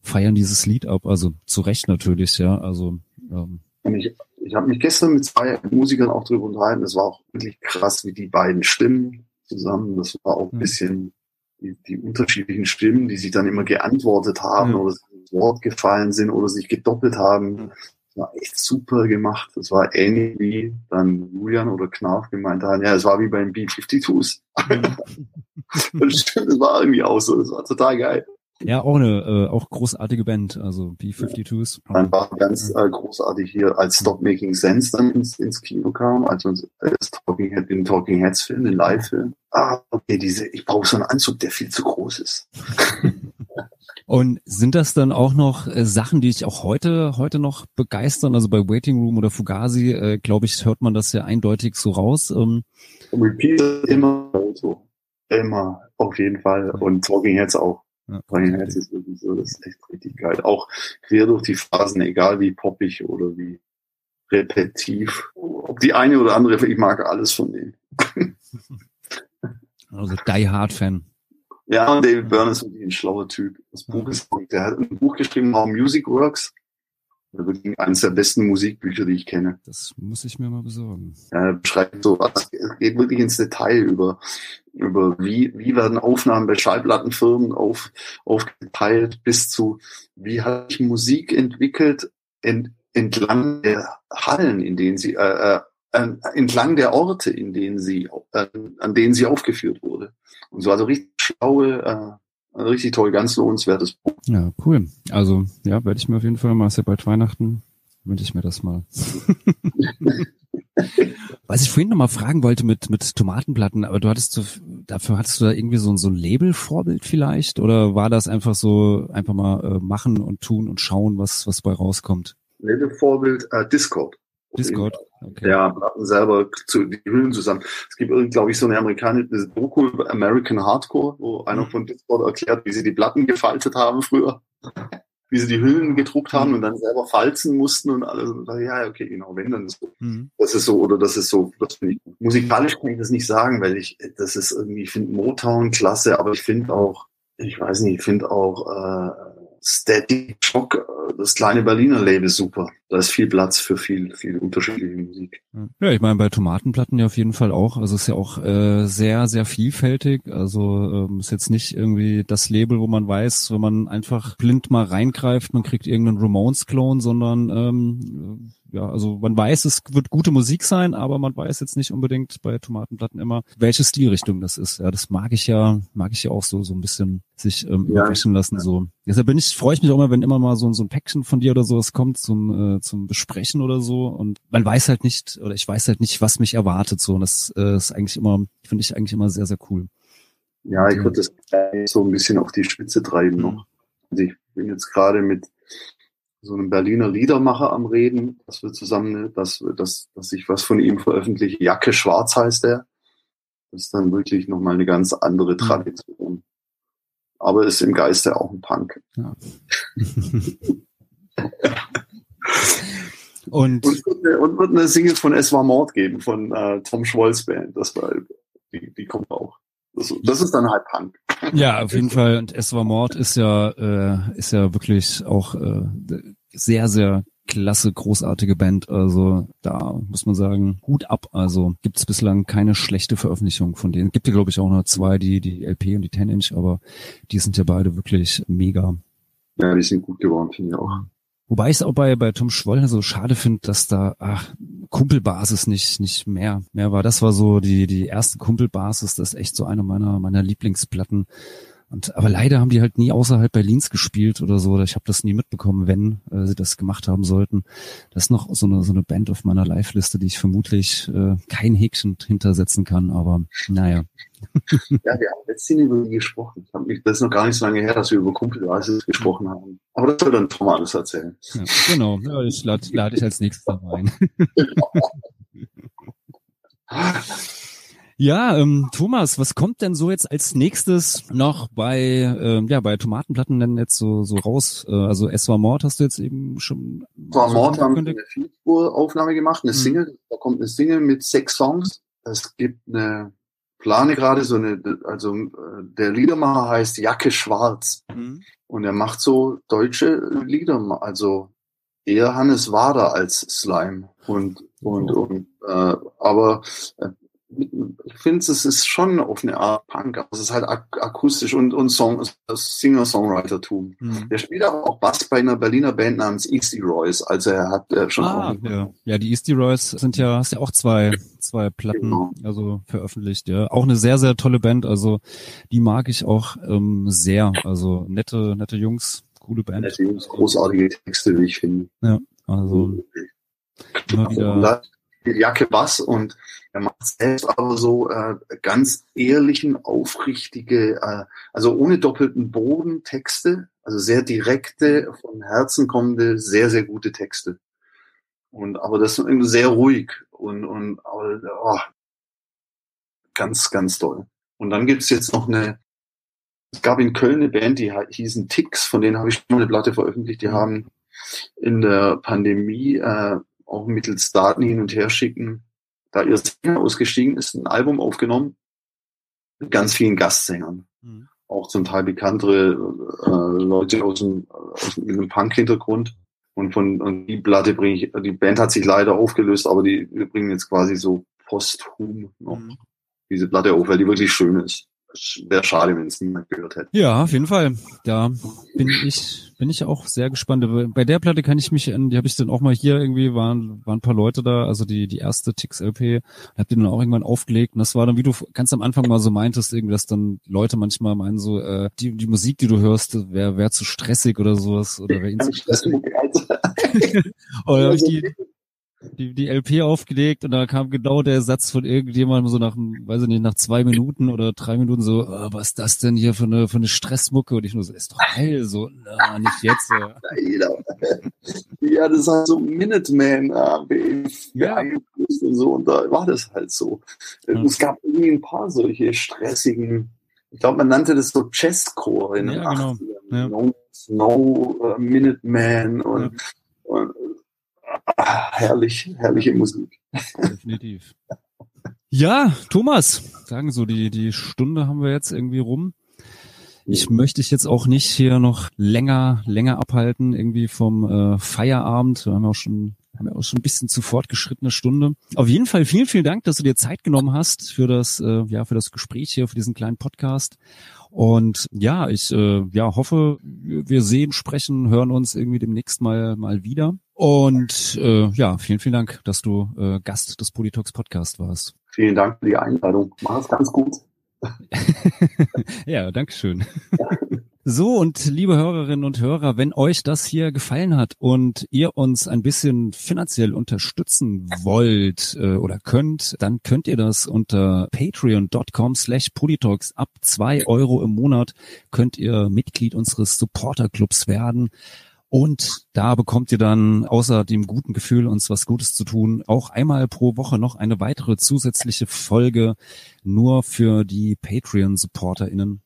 feiern dieses Lied ab. Also zu Recht natürlich, ja. Also ähm, ich, ich habe mich gestern mit zwei Musikern auch drüber unterhalten. Es war auch wirklich krass, wie die beiden Stimmen zusammen. Das war auch ein mhm. bisschen die, die unterschiedlichen Stimmen, die sich dann immer geantwortet haben mhm. oder ins Wort gefallen sind oder sich gedoppelt haben. Mhm. Das war echt super gemacht. Das war ähnlich wie dann Julian oder Knarf gemeint haben. Ja, es war wie beim B-52s. Mhm. das stimmt, das war irgendwie auch so. Das war total geil. Ja, auch eine äh, auch großartige Band, also B-52s. Dann war ganz äh, großartig hier, als Stop Making Sense dann ins, ins Kino kam, also das Talking Head, den Talking Heads Film, den Live-Film. Ah, okay, diese, ich brauche so einen Anzug, der viel zu groß ist. (laughs) Und sind das dann auch noch äh, Sachen, die dich auch heute heute noch begeistern? Also bei Waiting Room oder Fugazi, äh, glaube ich, hört man das ja eindeutig so raus. Ähm. Repeat immer so. Immer, auf jeden Fall. Und Talking Heads auch. Ja, Herz ist wirklich so, das ist echt richtig geil. Auch quer durch die Phasen, egal wie poppig oder wie repetitiv. Ob die eine oder andere, ich mag alles von denen. (laughs) Also Die Hard Fan. Ja, und David Byrne ist wirklich ein schlauer Typ. Das Buch ist, der hat ein Buch geschrieben, How Music Works. Wirklich eines der besten Musikbücher, die ich kenne. Das muss ich mir mal besorgen. Er beschreibt so was, es geht wirklich ins Detail über, über wie, wie werden Aufnahmen bei Schallplattenfirmen auf, aufgeteilt bis zu, wie hat sich Musik entwickelt ent, entlang der Hallen, in denen sie, äh, äh, entlang der Orte, in denen sie, äh, an denen sie aufgeführt wurde. Und so also richtig schlaue, äh, richtig toll, ganz lohnenswertes Buch. Ja, cool. Also, ja, werde ich mir auf jeden Fall mal, ja bald Weihnachten, wünsche ich mir das mal. (laughs) Was ich vorhin noch mal fragen wollte mit, mit Tomatenplatten, aber du hattest so, dafür hattest du da irgendwie so, so ein Label-Vorbild vielleicht? Oder war das einfach so, einfach mal äh, machen und tun und schauen, was, was bei rauskommt? Label-Vorbild, äh, Discord. Discord. Okay. Ja, Platten selber zu, die Hüllen zusammen. Es gibt, glaube ich, so eine amerikanische Doku über American Hardcore, wo einer von Discord erklärt, wie sie die Platten gefaltet haben früher. (laughs) wie sie die Hüllen gedruckt haben und dann selber falzen mussten und alles. Und dachte, ja, okay, genau, wenn dann so. Mhm. Das ist so, oder das ist so, das finde ich. Musikalisch kann ich das nicht sagen, weil ich, das ist irgendwie, ich finde Motown klasse, aber ich finde auch, ich weiß nicht, ich finde auch, äh, Steady Shock, äh, das kleine Berliner Label super. Da ist viel Platz für viel, viel unterschiedliche Musik. Ja, ich meine bei Tomatenplatten ja auf jeden Fall auch. Also es ist ja auch äh, sehr, sehr vielfältig. Also ähm, ist jetzt nicht irgendwie das Label, wo man weiß, wenn man einfach blind mal reingreift, man kriegt irgendeinen Ramones-Clone, sondern ähm, ja, also man weiß, es wird gute Musik sein, aber man weiß jetzt nicht unbedingt bei Tomatenplatten immer, welche Stilrichtung das ist. Ja, das mag ich ja, mag ich ja auch so, so ein bisschen sich ähm, ja. überraschen lassen, so. Deshalb bin ich, freue ich mich auch immer, wenn immer mal so, so ein Päckchen von dir oder sowas kommt zum, äh, zum Besprechen oder so und man weiß halt nicht, oder ich weiß halt nicht, was mich erwartet, so. Und das äh, ist eigentlich immer, finde ich eigentlich immer sehr, sehr cool. Ja, ich würde das so ein bisschen auf die Spitze treiben noch. Also ich bin jetzt gerade mit so einem Berliner Liedermacher am Reden, dass wir zusammen, dass, dass, dass ich was von ihm veröffentliche. Jacke Schwarz heißt er. Das ist dann wirklich nochmal eine ganz andere mhm. Tradition. Aber ist im Geiste auch ein Punk. Ja. (laughs) und, und, wird eine, und wird eine Single von Es war Mord geben, von äh, Tom Schwolz Band. Das war, die, die kommt auch. Das, das ist dann halt Punk. Ja, auf jeden Fall. Und Es war Mord ist ja, äh, ist ja wirklich auch äh, sehr, sehr klasse, großartige Band. Also da muss man sagen, gut ab. Also gibt es bislang keine schlechte Veröffentlichung von denen. Gibt ja, glaube ich, auch nur zwei, die, die LP und die 10-Inch, aber die sind ja beide wirklich mega. Ja, die sind gut geworden, finde ich auch. Wobei ich es auch bei, bei Tom Schwollner so schade finde, dass da ach, Kumpelbasis nicht, nicht mehr, mehr war. Das war so die, die erste Kumpelbasis. Das ist echt so eine meiner, meiner Lieblingsplatten. Und aber leider haben die halt nie außerhalb Berlins gespielt oder so. Ich habe das nie mitbekommen, wenn äh, sie das gemacht haben sollten. Das ist noch so eine so eine Band auf meiner Live-Liste, die ich vermutlich äh, kein Häkchen hintersetzen kann. Aber naja. (laughs) Ja, wir haben letztens über die gesprochen. Das ist noch gar nicht so lange her, dass wir über Kumpelreise gesprochen haben. Aber das soll dann Tom alles erzählen. Ja, genau. Ja, ich lade lad ich als nächstes da rein. (laughs) (laughs) Ja, ähm, Thomas, was kommt denn so jetzt als nächstes noch bei ähm, ja bei Tomatenplatten denn jetzt so so raus? Äh, also Es war Mord hast du jetzt eben schon. Es war Mord haben wir eine Vielspuraufnahme gemacht, eine mhm. Single. Da kommt eine Single mit sechs Songs. Es gibt eine plane gerade so eine, also äh, der Liedermacher heißt Jacke Schwarz mhm. und er macht so deutsche Lieder, also eher Hannes Wader als Slime und und oh. und äh, aber äh, ich finde, es ist schon auf eine Art Punk, aber es ist halt ak akustisch und, und Song, Singer-Songwriter-Tum. Mhm. Der spielt aber auch Bass bei einer Berliner Band namens Easty Royce, also er hat äh, schon ah, auch ja. ja, die Easty Royce sind ja, hast ja auch zwei, zwei Platten, genau. also veröffentlicht, ja. Auch eine sehr, sehr tolle Band, also die mag ich auch ähm, sehr, also nette, nette Jungs, coole Band. Nette Jungs, großartige Texte, wie ich finde. Ja, also immer wieder Jacke Bass und er macht selbst aber so äh, ganz ehrlichen, aufrichtige, äh, also ohne doppelten Boden Texte, also sehr direkte, von Herzen kommende, sehr, sehr gute Texte. Und aber das ist irgendwie sehr ruhig und, und aber, oh, ganz, ganz toll. Und dann gibt's jetzt noch eine, es gab in Köln eine Band, die hießen Tix, von denen habe ich schon eine Platte veröffentlicht, die haben in der Pandemie äh, auch mittels Daten hin und her schicken, da ihr Sänger ausgestiegen ist, ein Album aufgenommen mit ganz vielen Gastsängern. Mhm. Auch zum Teil bekanntere äh, Leute aus dem, aus dem, Punk-Hintergrund. Und von und die Platte bringe ich, die Band hat sich leider aufgelöst, aber die wir bringen jetzt quasi so posthum noch mhm. diese Platte auf, weil die wirklich schön ist wäre schade, wenn es niemand gehört hätte. Ja, auf jeden Fall. Da bin ich, bin ich auch sehr gespannt. Bei der Platte kann ich mich, die habe ich dann auch mal hier irgendwie, waren, waren ein paar Leute da, also die, die erste Tix-LP, hab die dann auch irgendwann aufgelegt und das war dann, wie du ganz am Anfang mal so meintest, irgendwie, dass dann Leute manchmal meinen so, äh, die, die Musik, die du hörst, wäre wär zu stressig oder sowas, oder wäre ihnen zu stressig. (laughs) (laughs) oder ich die, die, die LP aufgelegt und da kam genau der Satz von irgendjemandem so nach, weiß ich nicht, nach zwei Minuten oder drei Minuten so, oh, was ist das denn hier für eine, für eine Stressmucke? Und ich nur so, ist doch geil, so, na, nicht jetzt. (laughs) Ja, das ist halt so Minuteman, ja. und so, und da war das halt so. Ja. Es gab irgendwie ein paar solche stressigen, ich glaube, man nannte das so Chesscore in den ja, genau. 80ern. Ja. No, no uh, Minuteman und, und Ah, herrlich, herrliche Musik. Definitiv. Ja, Thomas, sagen so, die, die Stunde haben wir jetzt irgendwie rum. Ich möchte dich jetzt auch nicht hier noch länger, länger abhalten, irgendwie vom äh, Feierabend. Wir haben ja auch schon, haben ja auch schon ein bisschen zu fortgeschrittene Stunde. Auf jeden Fall vielen, vielen Dank, dass du dir Zeit genommen hast für das, äh, ja, für das Gespräch hier, für diesen kleinen Podcast. Und ja, ich äh, ja, hoffe, wir sehen, sprechen, hören uns irgendwie demnächst mal, mal wieder. Und äh, ja, vielen, vielen Dank, dass du äh, Gast des Politox Podcast warst. Vielen Dank für die Einladung. Mach es ganz gut. (laughs) ja, Dankeschön. (laughs) So, und liebe Hörerinnen und Hörer, wenn euch das hier gefallen hat und ihr uns ein bisschen finanziell unterstützen wollt äh, oder könnt, dann könnt ihr das unter patreon.com slash polytalks. Ab zwei Euro im Monat könnt ihr Mitglied unseres Supporterclubs werden. Und da bekommt ihr dann außer dem guten Gefühl, uns was Gutes zu tun, auch einmal pro Woche noch eine weitere zusätzliche Folge nur für die Patreon-SupporterInnen.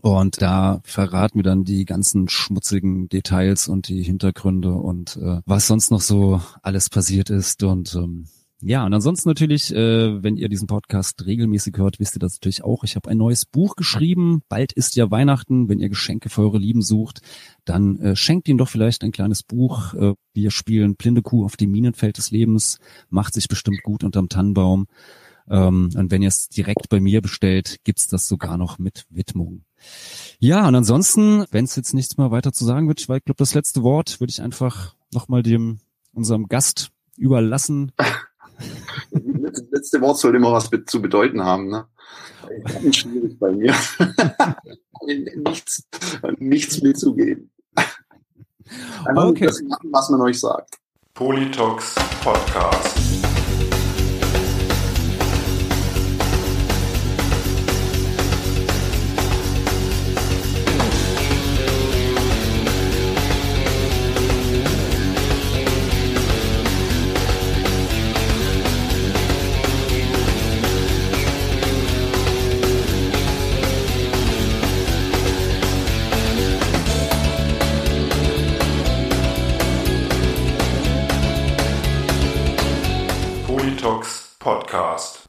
Und da verraten wir dann die ganzen schmutzigen Details und die Hintergründe und äh, was sonst noch so alles passiert ist. Und ähm, ja, und ansonsten natürlich, äh, wenn ihr diesen Podcast regelmäßig hört, wisst ihr das natürlich auch. Ich habe ein neues Buch geschrieben. Bald ist ja Weihnachten. Wenn ihr Geschenke für eure Lieben sucht, dann äh, schenkt ihnen doch vielleicht ein kleines Buch. Äh, wir spielen Blinde Kuh auf dem Minenfeld des Lebens. Macht sich bestimmt gut unterm Tannenbaum. Ähm, und wenn ihr es direkt bei mir bestellt, gibt's das sogar noch mit Widmung. Ja, und ansonsten, wenn es jetzt nichts mehr weiter zu sagen wird, ich glaube, das letzte Wort würde ich einfach nochmal dem unserem Gast überlassen. Das letzte Wort sollte immer was zu bedeuten haben. Ne? Ganz schwierig bei mir. (laughs) nichts, nichts mitzugeben. Einfach okay. das machen, was man euch sagt. Politox Podcast. Podcast.